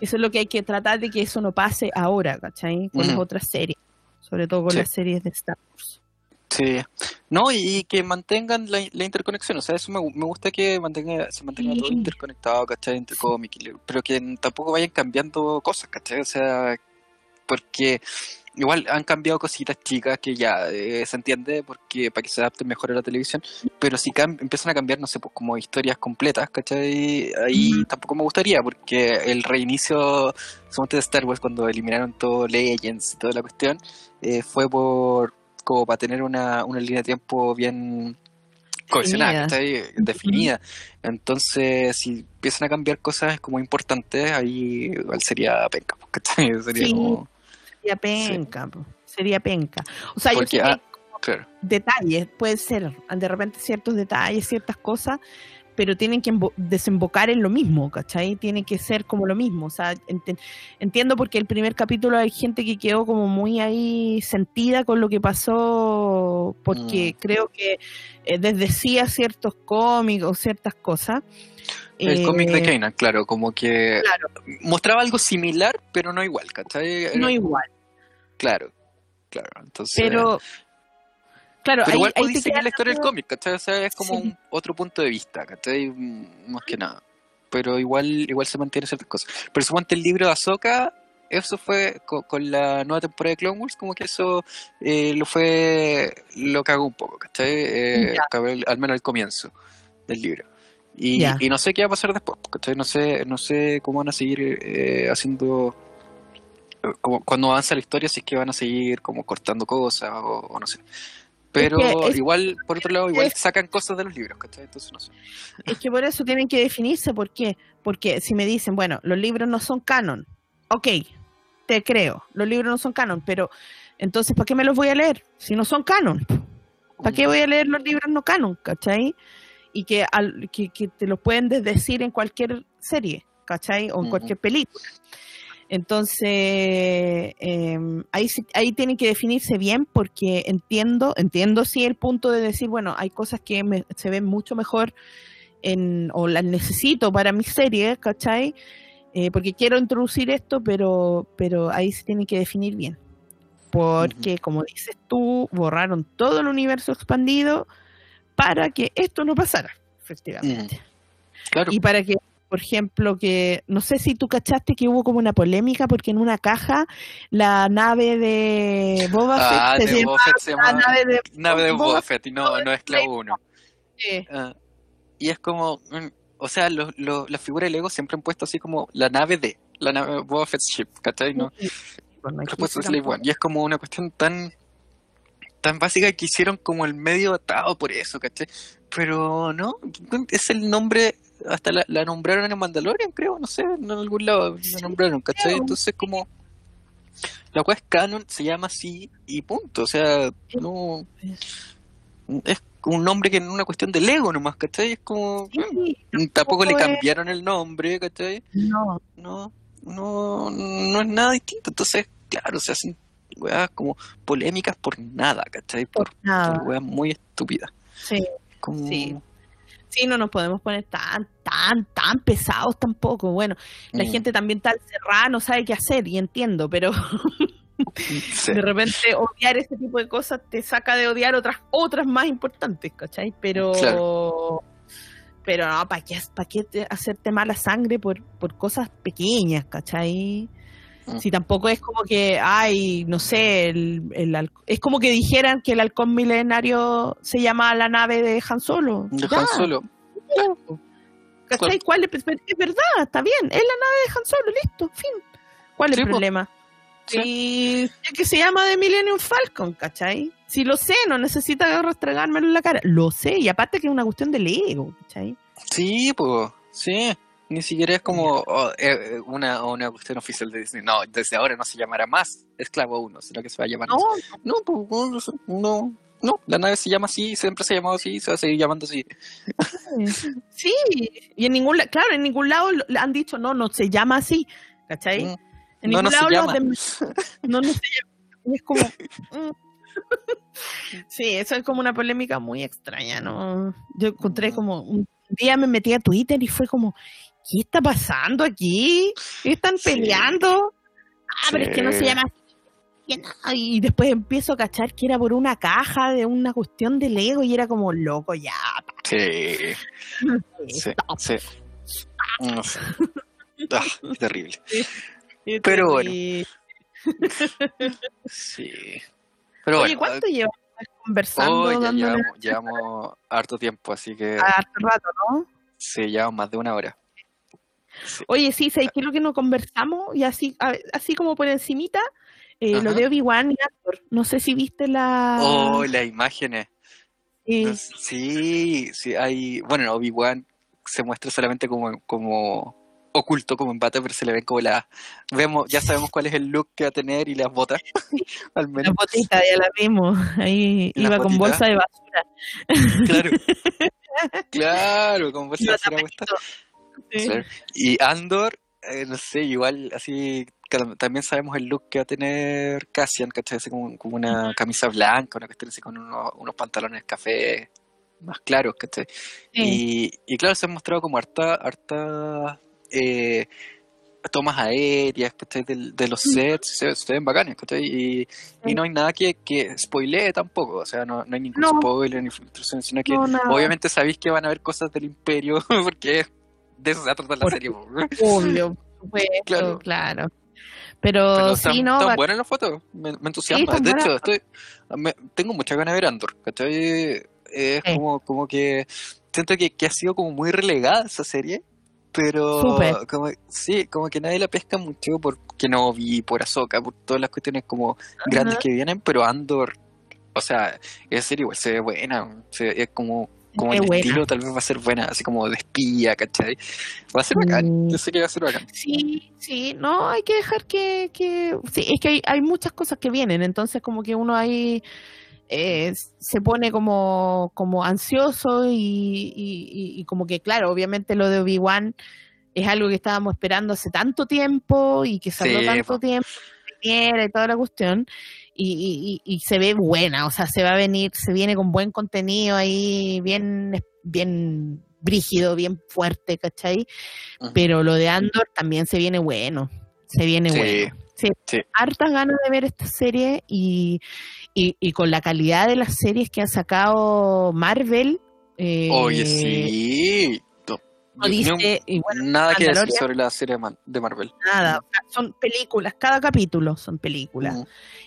eso es lo que hay que tratar de que eso no pase ahora ¿cachai? con las otras series sobre todo con las series de Star Wars Sí. No, y que mantengan la, la interconexión. O sea, eso me, me gusta que mantenga, se mantenga todo interconectado, ¿cachai? Entre cómics, pero que tampoco vayan cambiando cosas, ¿cachai? O sea, porque igual han cambiado cositas chicas que ya eh, se entiende porque para que se adapten mejor a la televisión, pero si empiezan a cambiar, no sé, pues como historias completas, ¿cachai? Ahí tampoco me gustaría porque el reinicio suponte de Star Wars cuando eliminaron todo Legends y toda la cuestión eh, fue por como para tener una, una línea de tiempo bien cohesionada, Definida. Entonces, si empiezan a cambiar cosas como importantes, ahí igual sería penca, pues, ¿cachai? Sería Sí. como, sería penca po. sería penca o sea yo Porque, sé que ah, claro. detalles, puede ser de repente ciertos detalles, ciertas cosas, pero tienen que embo- desembocar en lo mismo, ¿cachai? Tiene que ser como lo mismo, o sea, ent- entiendo porque el primer capítulo hay gente que quedó como muy ahí sentida con lo que pasó, porque Mm. creo que eh, desdecía ciertos cómics o ciertas cosas. El cómic de Eh, Kanan, claro, como que Claro, mostraba algo similar, pero no igual, ¿cachai? No igual. Claro, claro. Entonces, Pero, Claro, Pero ahí, igual podéis seguir la historia del cómic, ¿cachai? O sea, es como Sí. un otro punto de vista, ¿cachai? Mm, Más que nada. Pero igual, igual se mantiene ciertas cosas. Pero suponte el libro de Ahsoka, eso fue co- con, la nueva temporada de Clone Wars, como que eso eh, lo fue, lo cagó un poco, ¿cachai? Eh, el- al menos al comienzo del libro. Y, no sé qué va a pasar después, ¿cachai? No sé, no sé cómo van a seguir eh, haciendo, eh, como cuando avanza la historia, si es que van a seguir como cortando cosas o, o no sé. Pero que es- igual, por otro lado, igual es- sacan cosas de los libros, ¿cachai? Entonces no sé. Es que por eso tienen que definirse, ¿por qué? Porque si me dicen, bueno, los libros no son canon, ok, te creo, los libros no son canon, pero entonces, ¿para qué me los voy a leer si no son canon? ¿Para qué voy a leer los libros no canon, cachai? Y que, al- que, que te los pueden desdecir en cualquier serie, cachai? O en Ujú. cualquier película. Entonces, eh, ahí, ahí tienen que definirse bien porque entiendo, entiendo sí el punto de decir, bueno, hay cosas que me- se ven mucho mejor en, o las necesito para mi serie, ¿cachai? Eh, porque quiero introducir esto, pero, pero ahí se tiene que definir bien. Porque, como dices tú, borraron todo el universo expandido para que esto no pasara, efectivamente. Claro. Y para que, por ejemplo, que no sé si tú cachaste que hubo como una polémica porque en una caja la nave de Boba Ah, Fett se de llama Boba Fett se la nave de nave de Boba Boba Fett y no, no es uno. Fett. Ah, y es como, mm, o sea, los, los, las figuras de Lego siempre han puesto así como la nave de, la nave Boba Fett Ship, ¿cachai? No, Bueno, sí Slave tampoco. One. Y es como una cuestión tan tan básica que hicieron como el medio atado por eso, ¿cachai? Pero no, es el nombre, hasta la, la nombraron en Mandalorian, creo, no sé, en algún lado la nombraron, ¿cachai? Entonces como la cual es canon, se llama así y punto, o sea, no es un nombre que es una cuestión de Lego nomás, ¿cachai? Es como, Sí, tampoco le es- cambiaron el nombre, ¿cachai? no, no, no, no es nada distinto. Entonces, claro, se hacen weas como polémicas por nada, ¿cachai? Por, por nada. por weas muy estúpidas. Sí, Como... Sí. Sí, no nos podemos poner tan, tan, tan pesados tampoco. Bueno, la Mm, gente también tan cerrada no sabe qué hacer y entiendo, pero sí, de repente odiar ese tipo de cosas te saca de odiar otras otras más importantes, ¿cachai? Pero Claro. pero no, ¿para qué, pa' qué te- hacerte mala sangre por, por cosas pequeñas, ¿cachai? Mm. Si tampoco es como que, ay, no sé, el, el es como que dijeran que el halcón milenario se llama la nave de Han Solo. de Ya, Han Solo. ¿Cachai? ¿Cuál es, es verdad, está bien, es la nave de Han Solo, listo, fin. ¿Cuál es Sí, el problema? Sí. Es que se llama The Millennium Falcon, ¿cachai? Si lo sé, no necesita restregármelo en la cara. Lo sé, y aparte que es una cuestión de ego, ¿cachai? Sí, pues, sí. Ni siquiera es como oh, eh, una, una cuestión oficial de Disney. No, desde ahora no se llamará más Esclavo 1, sino que se va a llamar No, No, pues, no, no, la nave se llama así, siempre se ha llamado así, se va a seguir llamando así. sí, y en ningún lado, claro, en ningún lado han dicho, no, no se llama así, ¿cachai? Mm. En No, ningún no se lado llama. los dem- no, no se llama. Es como. mm. sí, eso es como una polémica muy extraña, ¿no? Yo encontré Mm. como. Un día me metí a Twitter y fue como, ¿qué está pasando aquí? ¿Qué están peleando? Ah, pero es que no se llama así. Y después empiezo a cachar que era por una caja de una cuestión de Lego y era como loco, ya. Sí, sí. No sé. Ah, terrible. Pero bueno. Sí. Pero Oye, bueno, ¿cuánto llevas conversando? oh, ya llevamos, llevamos harto tiempo, así que harto rato, ¿no? sí, llevamos más de una hora. Oye, sí, ¿sabes qué es lo que no conversamos? Y así, a- así como por encimita, eh, lo de Obi-Wan y Andor. No sé si viste la... Oh, las imágenes. Sí, sí, hay. Bueno, Obi-Wan se muestra solamente como, como oculto, como embate, pero se le ven como la. Vemos, ya sabemos cuál es el look que va a tener y las botas. Al la menos. botita, ya la vimos. Ahí La iba con bolsa de basura. Claro. claro, como bolsa de basura puesta. Sí. Y Andor, eh, no sé, igual así. También sabemos el look que va a tener Cassian, ¿cachai? Así como, como una camisa blanca, una cuestión así con unos, unos pantalones café más claros, ¿cachai? Sí. Y, y claro, se han mostrado como harta, harta, eh, tomas aéreas, ¿cachai? De, de los sets, se, se ven bacanes, ¿cachai? Y, y no hay nada que, que spoilee tampoco, o sea, no, no hay ningún No. spoiler ni filtración, sino que No, obviamente sabéis que van a haber cosas del imperio, porque de eso se va a tratar la serie. Obvio, supuesto, Claro. claro. Pero, Pero sí, no, están va- buenas las fotos, me, me entusiasma. de hecho, estoy, me- tengo muchas ganas de ver Andor, ¿cachai? Es Sí. como, como que siento que, que ha sido como muy relegada esa serie, pero como, sí, como que nadie la pesca mucho porque no vi por Ahsoka, por todas las cuestiones como grandes que vienen, pero Andor, o sea, esa serie igual se ve buena, se- es como, como el buena. estilo tal vez va a ser buena, así como de espía, ¿cachai? Va a ser bacán, Mm. yo sé que va a ser bacán. Sí, sí, no, hay que dejar que, que sí, es que hay, hay muchas cosas que vienen, entonces como que uno ahí eh, se pone como, como ansioso y, y- y- y como que, claro, obviamente lo de Obi-Wan es algo que estábamos esperando hace tanto tiempo y que salió Sí, tanto po. tiempo y toda la cuestión. Y, y- y- se ve buena, o sea, se va a venir, se viene con buen contenido ahí, bien, bien brígido, bien fuerte, ¿cachai? Pero lo de Andor también se viene bueno. Se viene Sí, bueno. Sí, sí. hartas ganas de ver esta serie y, y, y con la calidad de las series que ha sacado Marvel. eh, Oye, sí. No, dice, y bueno, Nada que decir sobre la serie de Marvel. nada. o sea, son películas, cada capítulo son películas. Mm,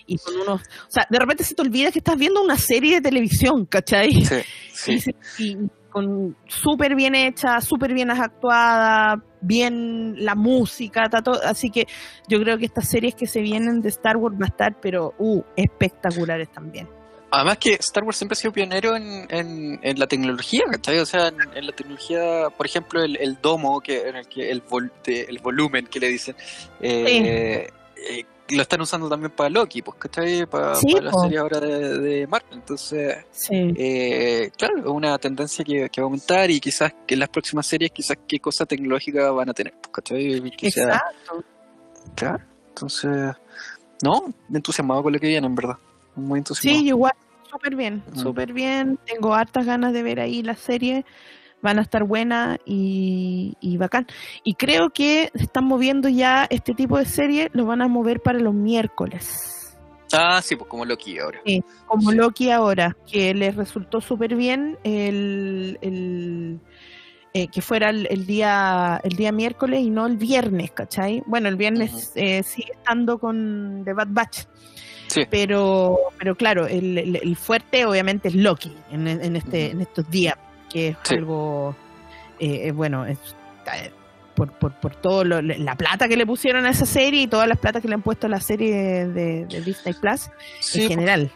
Y con unos. O sea, de repente se te olvida que estás viendo una serie de televisión, ¿cachai? Sí, sí. Y se- y con súper bien hecha, súper bien actuada, bien la música, todo- así que yo creo que estas series que se vienen de Star Wars va a estar, pero uh, espectaculares también. Además que Star Wars siempre ha sido pionero en, en, en la tecnología, ¿cachai? O sea, en, en la tecnología, por ejemplo, el, el domo, que en el que el, vol- de- el volumen que le dicen, eh, eh, lo están usando también para Loki, pues, ¿cachai? Para, Sí, para la serie ahora de, de Marvel. Entonces, Sí. eh, claro, es una tendencia que, que va a aumentar y quizás que en las próximas series, quizás qué cosa tecnológica van a tener, pues, ¿cachai? Sea- Exacto. Claro, entonces, no, entusiasmado con lo que viene, en verdad. Muy entusiasmado. Sí, igual, súper bien, súper bien. Tengo hartas ganas de ver ahí la serie. Van a estar buenas y, y bacán. Y creo que están moviendo ya este tipo de serie, lo van a mover para los miércoles. Ah, sí, pues como Loki ahora. como Sí. Loki ahora, que les resultó súper bien el, el, eh, que fuera el, el día el día miércoles y no el viernes, ¿cachai? Bueno, el viernes eh, sigue estando con The Bad Batch, Sí. pero pero claro, el, el- el fuerte obviamente es Loki en, en este en estos días, que es Sí. algo, eh, eh, bueno, es, eh, por, por, por todo lo- la plata que le pusieron a esa serie y todas las plata que le han puesto a la serie de, de Disney Plus Sí, en general.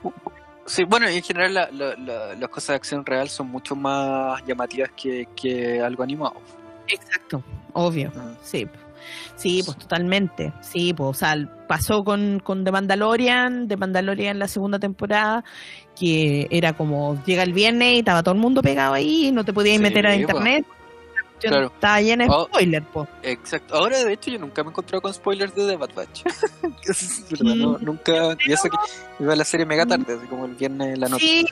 sí, bueno, en general la- la- la- las cosas de acción real son mucho más llamativas que, que algo animado. Exacto, obvio, Mm. sí. Sí, pues totalmente. Sí, pues, o sea, pasó con, con The Mandalorian, The Mandalorian la segunda temporada, que era como llega el viernes y estaba todo el mundo pegado ahí, y no te podías Sí, meter a pues. internet. Cuestión Claro. Estaba llena de Oh. spoilers, pues. Exacto. Ahora, de hecho, yo nunca me he encontrado con spoilers de The Bad Batch. Eso es verdad, no, nunca. Y eso que iba a la serie mega tarde, así como el viernes en la noche. Sí,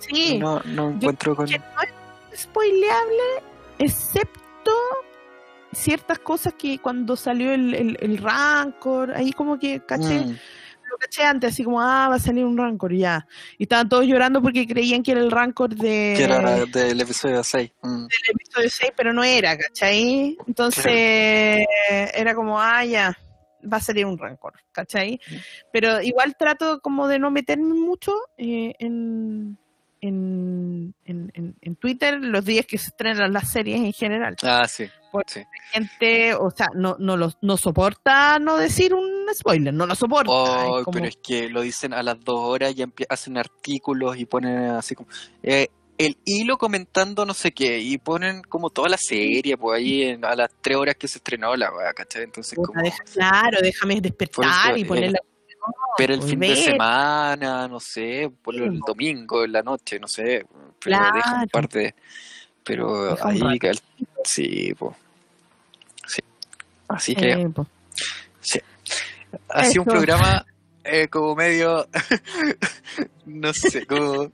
sí. No, no encuentro con. que no es spoileable, excepto ciertas cosas que cuando salió el, el, el Rancor, ahí como que caché. Mm, lo caché antes, así como, ah, va a salir un Rancor ya. Y estaban todos llorando porque creían que era el Rancor de, que era del episodio 6. Mm, del episodio 6, pero no era, ¿cachai? Entonces era como, ah, ya, va a salir un Rancor, ¿cachai? Pero igual trato como de no meterme mucho eh, en, en, en, en- en Twitter los días que se estrenan las series en general. Ah, sí. Por- sí. Gente, o sea, no, no, lo, no soporta no decir un spoiler, no lo soporta. Oh, es como- pero es que lo dicen a las dos horas y hacen artículos y ponen así como eh, el hilo comentando no sé qué y ponen como toda la serie pues ahí en- a las tres horas que se estrenó la weá, ¿cachai? Entonces Puta, como deja- claro, déjame despertar eso, y ponerla. ver el pues, fin de semana, no sé, por el domingo en la noche, no sé, pero Claro. deja un par de pero ahí sí, pues. Sí. Así que Eh, ha sido un programa eh, como medio, no sé, como,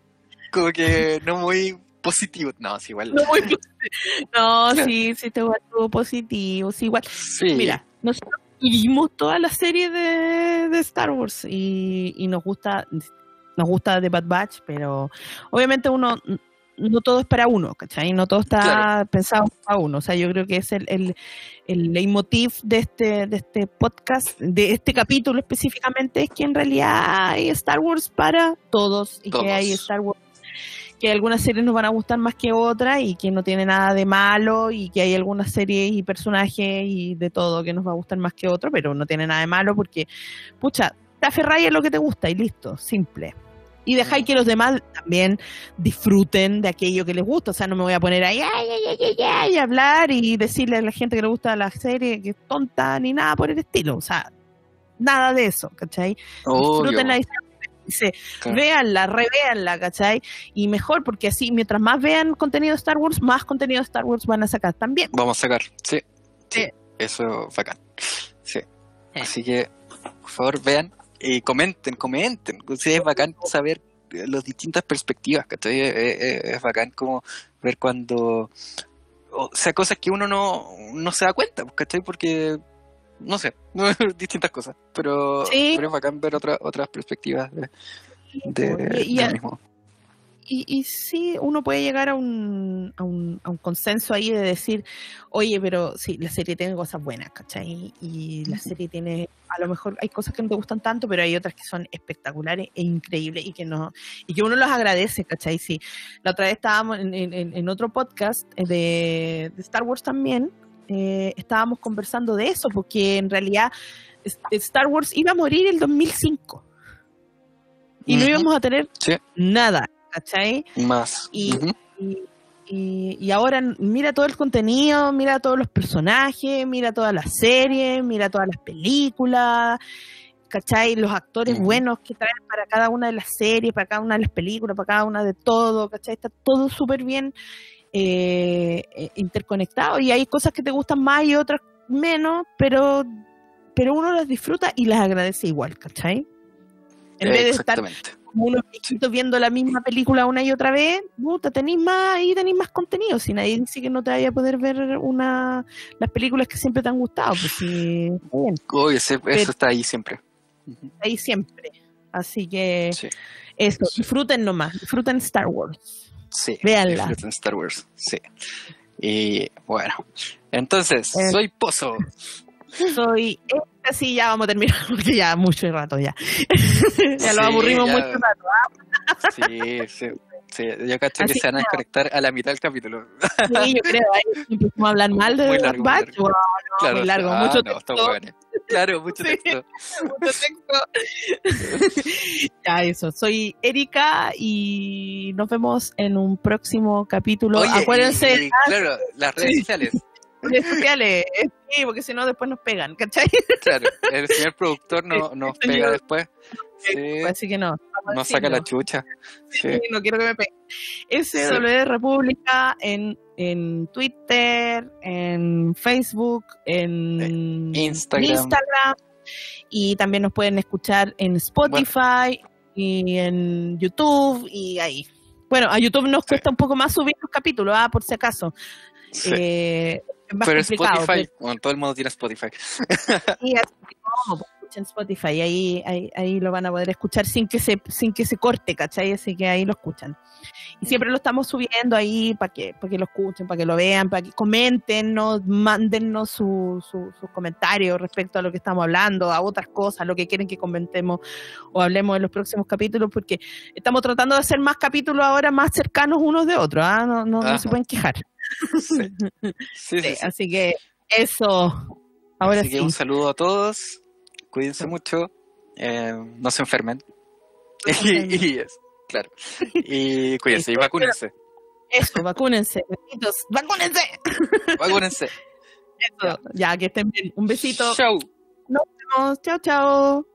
como que no muy positivo. No, es igual. no, muy- no, sí, sí, te estuvo positivo. Sí, igual. Sí, Mira, nosotros vimos toda la serie de, de Star Wars y, y nos gusta nos gusta The Bad Batch, pero obviamente uno no todo es para uno, ¿cachai? No todo está Claro. pensado para uno. O sea, yo creo que es el, el, el leitmotiv de este, de este podcast, de este capítulo específicamente, es que en realidad hay Star Wars para todos y Todos. que hay Star Wars que algunas series nos van a gustar más que otras y que no tiene nada de malo y que hay algunas series y personajes y de todo que nos va a gustar más que otro, pero no tiene nada de malo porque, pucha, te aferráis a lo que te gusta y listo, simple. Y dejáis que los demás también disfruten de aquello que les gusta. O sea, no me voy a poner ahí ay, ay, ay, ay, ay, y hablar y decirle a la gente que le gusta la serie que es tonta ni nada por el estilo. O sea, nada de eso, ¿cachai? Obvio, Disfrútenla y se- claro. véanla, revéanla, ¿cachai? Y mejor, porque así, mientras más vean contenido de Star Wars, más contenido de Star Wars van a sacar también. Vamos a sacar, sí. sí. Sí. Eso, bacán. Sí. Así que, por favor, vean y comenten, comenten. Sí, es bacán saber eh, las distintas perspectivas, ¿cachai? Es, es- es bacán como ver cuando... O sea, cosas que uno no, no se da cuenta, pues, ¿cachai? Porque, no sé, distintas cosas. Pero, Sí. pero es bacán ver otra, otras perspectivas de, de, Y- y del mismo. Y, y sí, uno puede llegar a un, a, un, a un consenso ahí de decir, oye, pero sí, la serie tiene cosas buenas, ¿cachai? Y la serie tiene, a lo mejor hay cosas que no te gustan tanto, pero hay otras que son espectaculares e increíbles y que no y que uno los agradece, ¿cachai? Sí, la otra vez estábamos en, en- en otro podcast eh, de, de Star Wars también, eh, estábamos conversando de eso, porque en realidad Star Wars iba a morir el 2005 y no íbamos a tener Sí. nada, ¿cachai? Más. Y-. Y, y- y ahora mira todo el contenido, mira todos los personajes, mira todas las series, mira todas las películas, ¿cachai? Los actores buenos que traen para cada una de las series, para cada una de las películas, para cada una de todo, ¿cachai? Está todo súper bien eh, eh, interconectado y hay cosas que te gustan más y otras menos, pero, pero uno las disfruta y las agradece igual, ¿cachai? En vez de estar. Como unos viejitos viendo la misma película una y otra vez, puta, tenéis más y tenéis más contenido. Si nadie dice que no te vaya a poder ver una las películas que siempre te han gustado, pues sí, está bien, Uy, ese- Pero- eso está ahí siempre. Ujú. ahí siempre. Así que Sí. eso, disfruten nomás, disfruten Star Wars. Sí, Véanla. disfruten Star Wars, sí. Y bueno, entonces, Eh. soy Pozo. Soy así ya vamos a terminar porque ya mucho rato ya. ya lo Sí, aburrimos ya. mucho rato. ¿ah? Sí, sí, sí. Yo cacho que se van a desconectar a la mitad del capítulo. Sí, yo creo, ahí empezamos a hablar mal de Muy largo, Bad Batch. largo. Wow, no, muy largo, ah, mucho no, está texto. bueno. Claro, mucho Sí. texto. mucho texto. ya, eso. Soy Erika y nos vemos en un próximo capítulo. Oye, Acuérdense y- y, claro, las redes Sí. sociales. Redes sociales. Sí, porque si no, después nos pegan, ¿cachai? Claro, el señor productor no, nos pega después. Sí, Así que no. nos saca la chucha. Sí. Sí, no quiero que me peguen. SW República en, en Twitter, en Facebook, en Instagram. Instagram, y también nos pueden escuchar en Spotify y en YouTube y ahí. Bueno, a YouTube nos cuesta un poco más subir los capítulos, ah, por si acaso. Sí. Eh, más Pero complicado. Spotify, bueno, todo el mundo tiene Spotify. sí, no, pues, escuchen Spotify, ahí, ahí, ahí lo van a poder escuchar sin que se, sin que se corte, ¿cachai? Así que ahí lo escuchan. Y siempre lo estamos subiendo ahí para que, para que lo escuchen, para que lo vean, para que comenten, nos mándennos su, su- sus comentarios respecto a lo que estamos hablando, a otras cosas, lo que quieren que comentemos o hablemos en los próximos capítulos, porque estamos tratando de hacer más capítulos ahora más cercanos unos de otros, ¿ah? no, no, no se pueden quejar. Sí, sí, sí, Sí, sí. Así que eso, ahora Así que un saludo a todos. Cuídense mucho. eh, no se enfermen. y, claro. Y cuídense y vacúnense. Eso, vacúnense, besitos, vacúnense. Vacúnense. Eso, ya, que estén bien. Un besito. Chau. Nos vemos. Chao, chao.